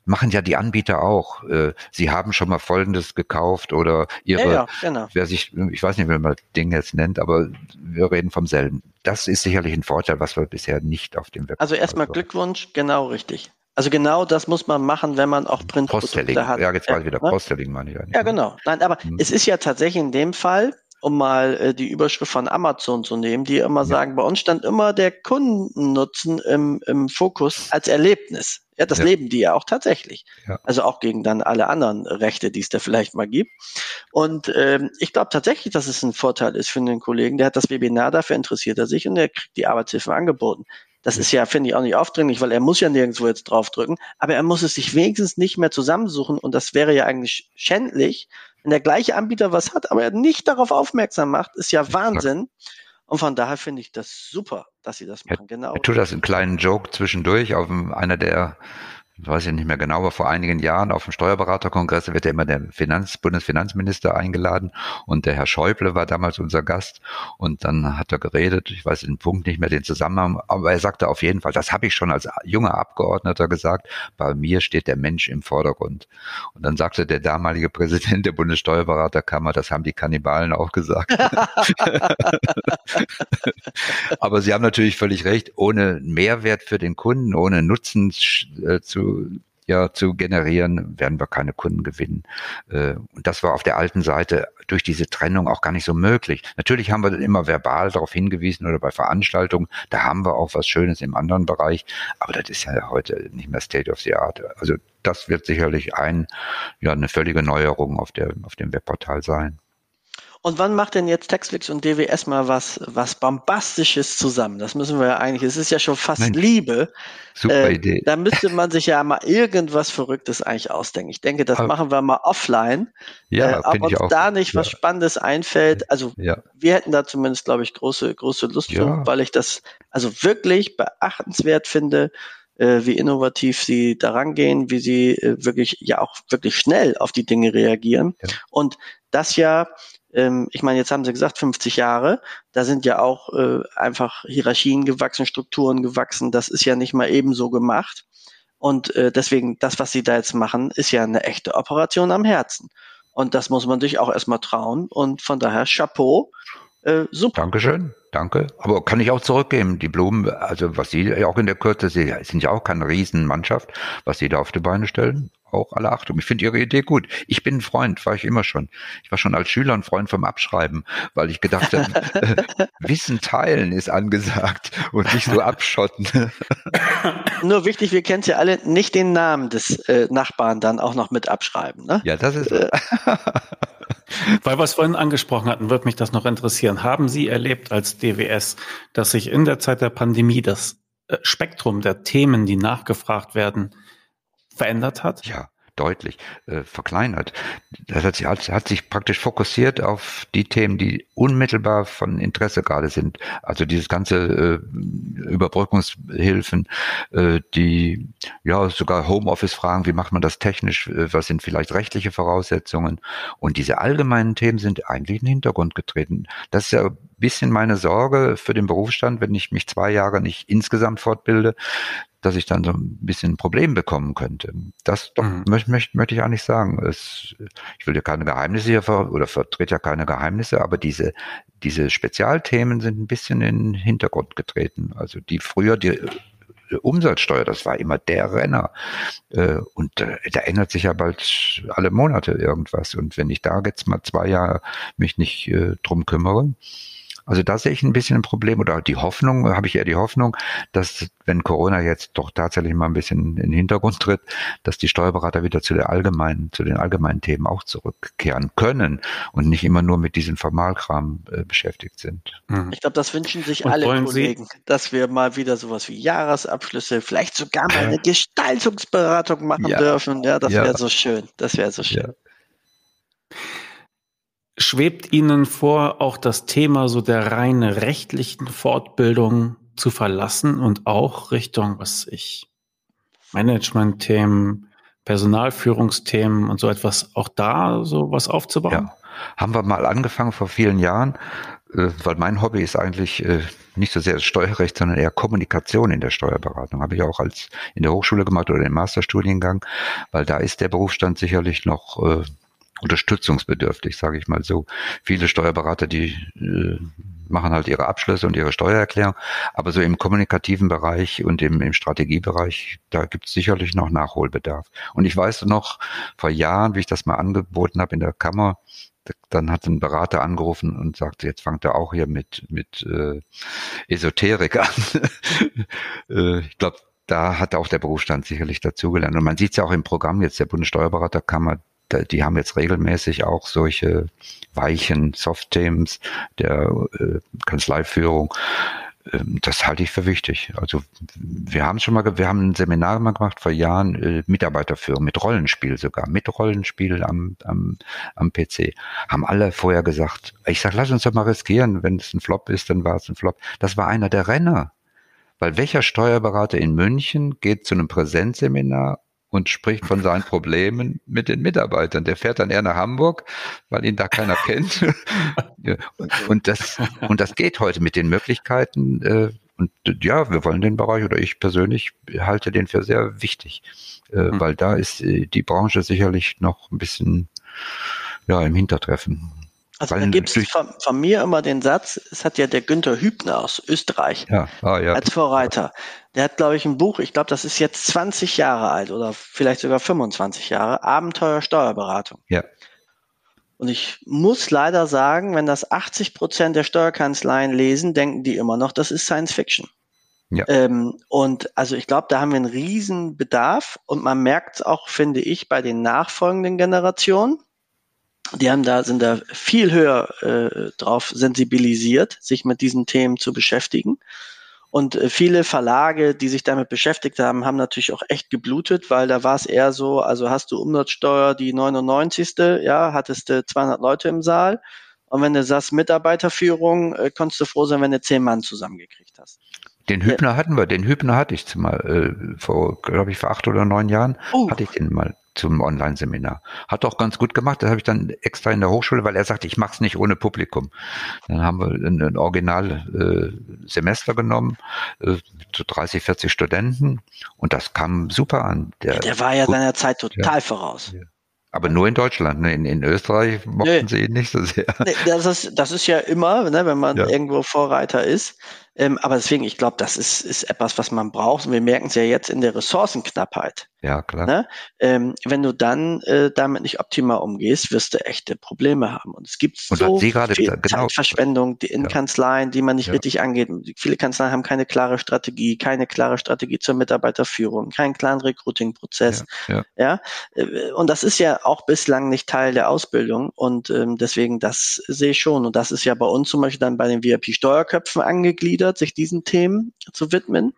machen ja die Anbieter auch. Äh, sie haben schon mal Folgendes gekauft oder ihre, ja, ja, genau. wer sich, ich weiß nicht, wie man Ding jetzt nennt, aber wir reden vom selben. Das ist sicherlich ein Vorteil, was wir bisher nicht auf dem Web.
Also erstmal Glückwunsch, genau richtig. Also genau das muss man machen, wenn man auch
Printprodukte hat. Ja, jetzt mal wieder ne? Postselling meine ich
eigentlich. Ja, genau. Nein, aber hm. es ist ja tatsächlich in dem Fall, um mal äh, die Überschrift von Amazon zu nehmen, die immer ja. sagen, bei uns stand immer der Kundennutzen im, im Fokus als Erlebnis. Ja, das ja. leben die ja auch tatsächlich. Ja. Also auch gegen dann alle anderen Rechte, die es da vielleicht mal gibt. Und ähm, ich glaube tatsächlich, dass es ein Vorteil ist für den Kollegen. Der hat das Webinar, dafür interessiert er sich und der kriegt die Arbeitshilfen angeboten. Das ist ja, finde ich, auch nicht aufdringlich, weil er muss ja nirgendwo jetzt draufdrücken, aber er muss es sich wenigstens nicht mehr zusammensuchen und das wäre ja eigentlich schändlich, wenn der gleiche Anbieter was hat, aber er nicht darauf aufmerksam macht, ist ja Wahnsinn. Und von daher finde ich das super, dass sie das machen.
Genau. Er tut das einen kleinen Joke zwischendurch auf einer der weiß ich nicht mehr genau, aber vor einigen Jahren auf dem Steuerberaterkongress wird ja immer der Finanz, Bundesfinanzminister eingeladen und der Herr Schäuble war damals unser Gast und dann hat er geredet, ich weiß den Punkt nicht mehr, den Zusammenhang, aber er sagte auf jeden Fall, das habe ich schon als junger Abgeordneter gesagt, bei mir steht der Mensch im Vordergrund. Und dann sagte der damalige Präsident der Bundessteuerberaterkammer, das haben die Kannibalen auch gesagt. aber Sie haben natürlich völlig recht, ohne Mehrwert für den Kunden, ohne Nutzen äh, ja, zu generieren, werden wir keine Kunden gewinnen. Äh, und das war auf der alten Seite durch diese Trennung auch gar nicht so möglich. Natürlich haben wir dann immer verbal darauf hingewiesen oder bei Veranstaltungen, da haben wir auch was Schönes im anderen Bereich, aber das ist ja heute nicht mehr State of the Art. Also das wird sicherlich ein, ja, eine völlige Neuerung auf der, auf dem Webportal sein.
Und wann macht denn jetzt Textflix und DWS mal was, was Bombastisches zusammen? Das müssen wir ja eigentlich, es ist ja schon fast Mensch, Liebe. Super äh, Idee. Da müsste man sich ja mal irgendwas Verrücktes eigentlich ausdenken. Ich denke, das Aber, machen wir mal offline. Ja, äh, ob uns auch, da nicht ja. was Spannendes einfällt. Also ja. wir hätten da zumindest, glaube ich, große, große Lust ja. zu, weil ich das also wirklich beachtenswert finde äh, wie innovativ sie daran gehen, wie sie äh, wirklich ja auch wirklich schnell auf die Dinge reagieren. Ja. Und das ja ähm, ich meine, jetzt haben sie gesagt 50 Jahre, da sind ja auch äh, einfach Hierarchien gewachsen, Strukturen gewachsen, das ist ja nicht mal ebenso gemacht. Und äh, deswegen, das, was sie da jetzt machen, ist ja eine echte Operation am Herzen. Und das muss man sich auch erstmal trauen. Und von daher Chapeau.
Äh, super. Dankeschön, danke. Aber kann ich auch zurückgeben, die Blumen, also was Sie ja auch in der Kürze, Sie sind ja auch keine Riesenmannschaft, was Sie da auf die Beine stellen auch alle Achtung. Ich finde Ihre Idee gut. Ich bin ein Freund, war ich immer schon. Ich war schon als Schüler ein Freund vom Abschreiben, weil ich gedacht habe, Wissen teilen ist angesagt und nicht so abschotten.
Nur wichtig, wir kennen es ja alle, nicht den Namen des äh, Nachbarn dann auch noch mit abschreiben. Ne?
Ja, das ist. Äh,
weil wir es vorhin angesprochen hatten, wird mich das noch interessieren. Haben Sie erlebt als DWS, dass sich in der Zeit der Pandemie das äh, Spektrum der Themen, die nachgefragt werden, verändert hat?
Ja, deutlich äh, verkleinert. Das hat sich, hat sich praktisch fokussiert auf die Themen, die unmittelbar von Interesse gerade sind. Also dieses ganze äh, Überbrückungshilfen, äh, die ja sogar Homeoffice-Fragen, wie macht man das technisch, äh, was sind vielleicht rechtliche Voraussetzungen und diese allgemeinen Themen sind eigentlich in den Hintergrund getreten. Das ist ja ein bisschen meine Sorge für den Berufsstand, wenn ich mich zwei Jahre nicht insgesamt fortbilde, dass ich dann so ein bisschen ein Problem bekommen könnte. Das doch, mhm. möchte, möchte, möchte ich eigentlich sagen. Es, ich will ja keine Geheimnisse hier ver oder vertrete ja keine Geheimnisse, aber diese, diese Spezialthemen sind ein bisschen in den Hintergrund getreten. Also die früher die Umsatzsteuer, das war immer der Renner. Äh, und da ändert sich ja bald alle Monate irgendwas. Und wenn ich da jetzt mal zwei Jahre mich nicht äh, drum kümmere, also da sehe ich ein bisschen ein Problem oder die Hoffnung, habe ich eher die Hoffnung, dass wenn Corona jetzt doch tatsächlich mal ein bisschen in den Hintergrund tritt, dass die Steuerberater wieder zu der allgemeinen, zu den allgemeinen Themen auch zurückkehren können und nicht immer nur mit diesem Formalkram äh, beschäftigt sind.
Mhm. Ich glaube, das wünschen sich und alle Kollegen, Sie? dass wir mal wieder sowas wie Jahresabschlüsse, vielleicht sogar mal eine Gestaltungsberatung machen ja. dürfen. Ja, das ja. wäre so schön. Das wäre so schön. Ja.
Schwebt Ihnen vor, auch das Thema so der reine rechtlichen Fortbildung zu verlassen und auch Richtung, was ich, Management-Themen, Personalführungsthemen und so etwas auch da so was aufzubauen?
Ja. Haben wir mal angefangen vor vielen Jahren, äh, weil mein Hobby ist eigentlich äh, nicht so sehr das Steuerrecht, sondern eher Kommunikation in der Steuerberatung. Habe ich auch als in der Hochschule gemacht oder im Masterstudiengang, weil da ist der Berufsstand sicherlich noch äh, unterstützungsbedürftig, sage ich mal so. Viele Steuerberater, die äh, machen halt ihre Abschlüsse und ihre Steuererklärung, aber so im kommunikativen Bereich und im, im Strategiebereich, da gibt es sicherlich noch Nachholbedarf. Und ich weiß noch vor Jahren, wie ich das mal angeboten habe in der Kammer, dann hat ein Berater angerufen und sagte, jetzt fangt er auch hier mit, mit äh, Esoterik an. äh, ich glaube, da hat auch der Berufsstand sicherlich dazugelernt. Und man sieht es ja auch im Programm jetzt der Bundessteuerberaterkammer, die haben jetzt regelmäßig auch solche weichen Soft-Themes der äh, Kanzleiführung. Ähm, das halte ich für wichtig. Also wir haben schon mal, wir haben ein Seminar mal gemacht vor Jahren, äh, Mitarbeiterführung mit Rollenspiel sogar, mit Rollenspiel am, am, am PC. Haben alle vorher gesagt, ich sag, lass uns doch mal riskieren, wenn es ein Flop ist, dann war es ein Flop. Das war einer der Renner. Weil welcher Steuerberater in München geht zu einem Präsenzseminar und spricht von seinen Problemen mit den Mitarbeitern. Der fährt dann eher nach Hamburg, weil ihn da keiner kennt. und, das, und das geht heute mit den Möglichkeiten. Äh, und ja, wir wollen den Bereich oder ich persönlich halte den für sehr wichtig, äh, mhm. weil da ist äh, die Branche sicherlich noch ein bisschen ja, im Hintertreffen.
Also da gibt es von, von, mir immer den Satz, es hat ja der Günther Hübner aus Österreich ja. Ah, ja. als Vorreiter. Der hat, glaube ich, ein Buch, ich glaube, das ist jetzt 20 Jahre alt oder vielleicht sogar 25 Jahre, Abenteuer Steuerberatung.
Ja.
Und ich muss leider sagen, wenn das 80 Prozent der Steuerkanzleien lesen, denken die immer noch, das ist Science Fiction. Ja. Ähm, und also ich glaube, da haben wir einen riesen Bedarf und man merkt es auch, finde ich, bei den nachfolgenden Generationen die haben da, sind da viel höher äh, drauf sensibilisiert, sich mit diesen Themen zu beschäftigen. Und äh, viele Verlage, die sich damit beschäftigt haben, haben natürlich auch echt geblutet, weil da war es eher so, also hast du Umsatzsteuer die 99. Ja, hattest du 200 Leute im Saal. Und wenn du sagst Mitarbeiterführung, äh, konntest du froh sein, wenn du zehn Mann zusammengekriegt hast.
Den Hübner hatten wir, den Hübner hatte ich mal äh, vor, glaube ich, vor acht oder neun Jahren uh. hatte ich den mal zum Online-Seminar. Hat auch ganz gut gemacht. Das habe ich dann extra in der Hochschule, weil er sagte, ich mache es nicht ohne Publikum. Dann haben wir ein, ein Original-Semester äh, genommen, äh, zu 30, 40 Studenten und das kam super an.
Der, der war ja seiner Zeit total ja. voraus. Ja.
Aber nur in Deutschland. Ne? In, in Österreich mochten nee. sie ihn nicht so sehr.
Nee, das, ist, das ist ja immer, ne, wenn man ja. irgendwo Vorreiter ist. Ähm, aber deswegen, ich glaube, das ist, ist etwas, was man braucht. Und wir merken es ja jetzt in der Ressourcenknappheit.
Ja, klar.
Ne? Ähm, wenn du dann äh, damit nicht optimal umgehst, wirst du echte Probleme haben. Und es gibt und so viel genau, Zeitverschwendung die in ja. Kanzleien, die man nicht ja. richtig angeht. Viele Kanzleien haben keine klare Strategie, keine klare Strategie zur Mitarbeiterführung, keinen klaren Recruiting-Prozess. Ja, ja. Äh, und das ist ja auch bislang nicht Teil der Ausbildung. Und ähm, deswegen, das sehe ich schon. Und das ist ja bei uns zum Beispiel dann bei den VIP-Steuerköpfen angegliedert, sich diesen Themen zu widmen.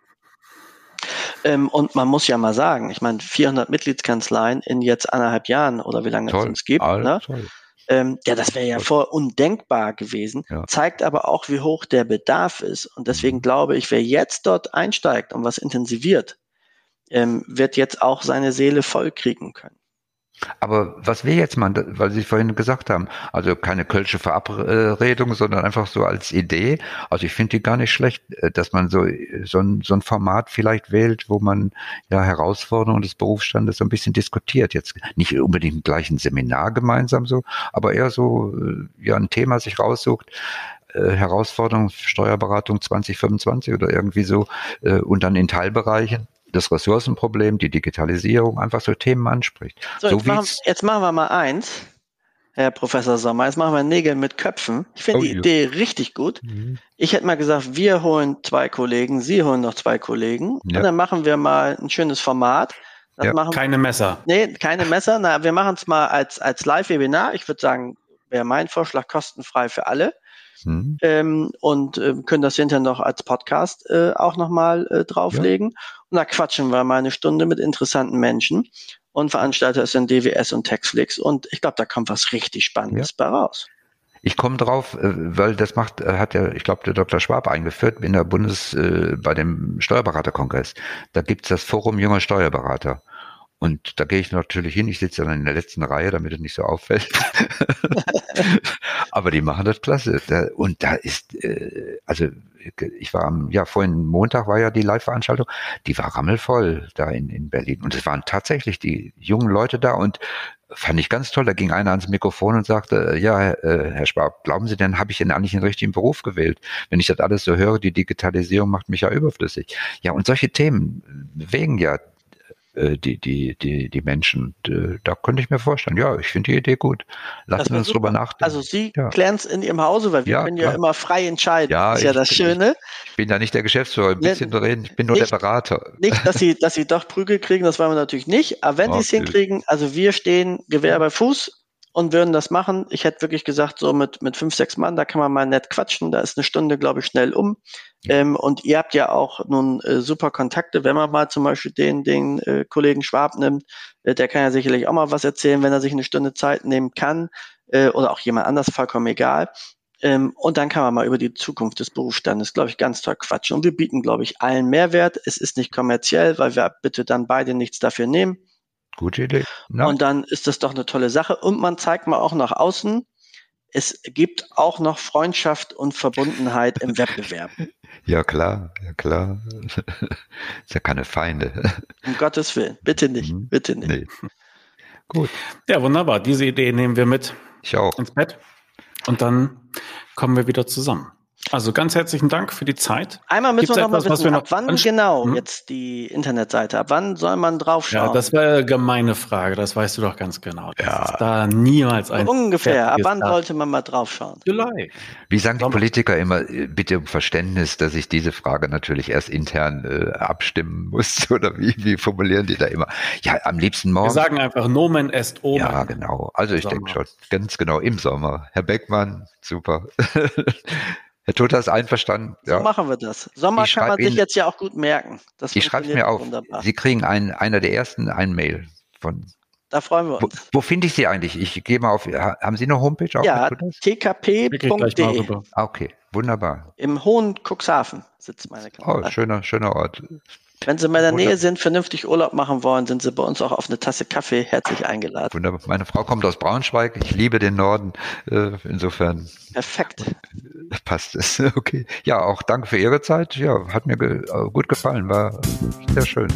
Ähm, und man muss ja mal sagen, ich meine, 400 Mitgliedskanzleien in jetzt anderthalb Jahren oder wie lange toll, es uns gibt, ne? Ähm, ja, das wäre ja vor undenkbar gewesen, ja. zeigt aber auch, wie hoch der Bedarf ist. Und deswegen mhm. glaube ich, wer jetzt dort einsteigt und was intensiviert, ähm, wird jetzt auch seine Seele voll kriegen können.
Aber was wir jetzt mal, weil Sie vorhin gesagt haben, also keine kölsche Verabredung, sondern einfach so als Idee. Also ich finde die gar nicht schlecht, äh, dass man so, so, ein, so ein Format vielleicht wählt, wo man ja Herausforderungen des Berufsstandes so ein bisschen diskutiert. Jetzt nicht unbedingt gleich ein Seminar gemeinsam so, aber eher so äh, ja ein Thema sich raussucht. Äh, Herausforderung Steuerberatung 2025 oder irgendwie so und dann in Teilbereichen das Ressourcenproblem, die Digitalisierung, einfach so Themen anspricht.
So, so jetzt, machen, jetzt machen wir mal eins. Herr Professor Sommer, jetzt machen wir Nägel mit Köpfen. Ich finde oh, die ja. Idee richtig gut. Mhm. Ich hätte mal gesagt, wir holen zwei Kollegen, Sie holen noch zwei Kollegen ja. und dann machen wir mal ein schönes Format.
Ja. Machen, keine Messer.
Nee, keine Messer. Na, wir machen es mal als, als Live-Webinar. Ich würde sagen, wäre mein Vorschlag kostenfrei für alle. Mhm. Ähm, und äh, können das hinterher noch als Podcast äh, auch nochmal äh, drauflegen. Ja. Und da quatschen wir mal eine Stunde mit interessanten Menschen. Und Veranstalter sind DWS und Textflix. Und ich glaube, da kommt was richtig Spannendes ja. bei raus.
Ich komme drauf, äh, weil das macht, äh, hat ja, ich glaube, der Dr. Schwab eingeführt in der Bundes, äh, bei dem Steuerberaterkongress. Da gibt es das Forum junger Steuerberater. Und da gehe ich natürlich hin. Ich sitze dann in der letzten Reihe, damit es nicht so auffällt. Aber die machen das klasse. und da ist, äh, also ich war am, ja, vorhin Montag war ja die Live-Veranstaltung, die war rammelvoll da in, in Berlin. Und es waren tatsächlich die jungen Leute da und fand ich ganz toll. Da ging einer ans Mikrofon und sagte, ja, äh, Herr Schwab, glauben Sie denn, habe ich denn eigentlich einen richtigen Beruf gewählt? Wenn ich das alles so höre, die Digitalisierung macht mich ja überflüssig. Ja, und solche Themen bewegen ja äh, die, die, die, die Menschen. Äh, da könnte ich mir vorstellen, ja, ich finde die Idee gut. Lassen wir uns drüber nachdenken.
Also Sie ja. klären es in Ihrem Hause, weil wir ja, können ja klar. immer frei entscheiden. Ja, das ist ja das
bin,
Schöne.
Ich, bin da nicht der Geschäftsführer, ein bisschen ne, reden, ich bin nur nicht, der Berater.
Nicht, dass Sie, dass Sie doch Prügel kriegen, das wollen wir natürlich nicht, aber wenn Sie es hinkriegen, also wir stehen Gewehr bei Fuß, und würden das machen. Ich hätte wirklich gesagt, so mit, mit fünf, sechs Mann, da kann man mal nett quatschen, da ist eine Stunde, glaube ich, schnell um. Ähm, und ihr habt ja auch nun äh, super Kontakte, wenn man mal zum Beispiel den, den äh, Kollegen Schwab nimmt, äh, der kann ja sicherlich auch mal was erzählen, wenn er sich eine Stunde Zeit nehmen kann, äh, oder auch jemand anders, vollkommen egal. Ähm, und dann kann man mal über die Zukunft des Berufsstandes, glaube ich, ganz toll quatschen. Und wir bieten, glaube ich, allen Mehrwert. Es ist nicht kommerziell, weil wir bitte dann beide nichts dafür nehmen.
Gute Idee.
Ja. Und dann ist das doch eine tolle Sache. Und man zeigt mal auch nach außen, es gibt auch noch Freundschaft und Verbundenheit im Wettbewerb.
Ja, klar, ja, klar. ist ja keine Feinde.
Um Gottes Willen, bitte nicht, mhm. bitte nicht. Nee.
Gut. Ja, wunderbar. Diese Idee nehmen wir mit
ich auch.
ins Bett. Und dann kommen wir wieder zusammen. Also ganz herzlichen Dank für die Zeit.
Einmal müssen Gibt's wir noch etwas, mal wissen, ab wann genau hm? jetzt die Internetseite, ab wann soll man draufschauen?
Ja, das wäre eine gemeine Frage, das weißt du doch ganz genau. Das ja. ist da niemals ein
Ungefähr, ab wann sollte man mal draufschauen?
July. Wie sagen die Politiker immer, bitte um Verständnis, dass ich diese Frage natürlich erst intern äh, abstimmen muss, oder wie, wie formulieren die da immer? Ja, am liebsten morgen. Wir
sagen einfach Nomen est omen.
Ja, genau. Also ich denke schon, ganz genau, im Sommer. Herr Beckmann, super. Herr Tutter ist einverstanden.
Ja. So machen wir das. Sommer ich kann man sich jetzt ja auch gut merken.
Das ich schreibe mir auf. Wunderbar. Sie kriegen einen, einer der ersten ein Mail von.
Da freuen wir uns.
Wo, wo finde ich Sie eigentlich? Ich gehe mal auf. Haben Sie eine Homepage?
Auch ja, tkp.de.
Ah, okay, wunderbar.
Im Hohen Cuxhaven sitzt meine
Kamera. Oh, schöner, schöner Ort.
Wenn Sie in meiner Nähe sind, vernünftig Urlaub machen wollen, sind Sie bei uns auch auf eine Tasse Kaffee herzlich eingeladen.
Wunderbar. Meine Frau kommt aus Braunschweig. Ich liebe den Norden. Äh, insofern.
Perfekt.
Passt es. Okay. Ja, auch danke für Ihre Zeit. Ja, hat mir gut gefallen. War sehr schön.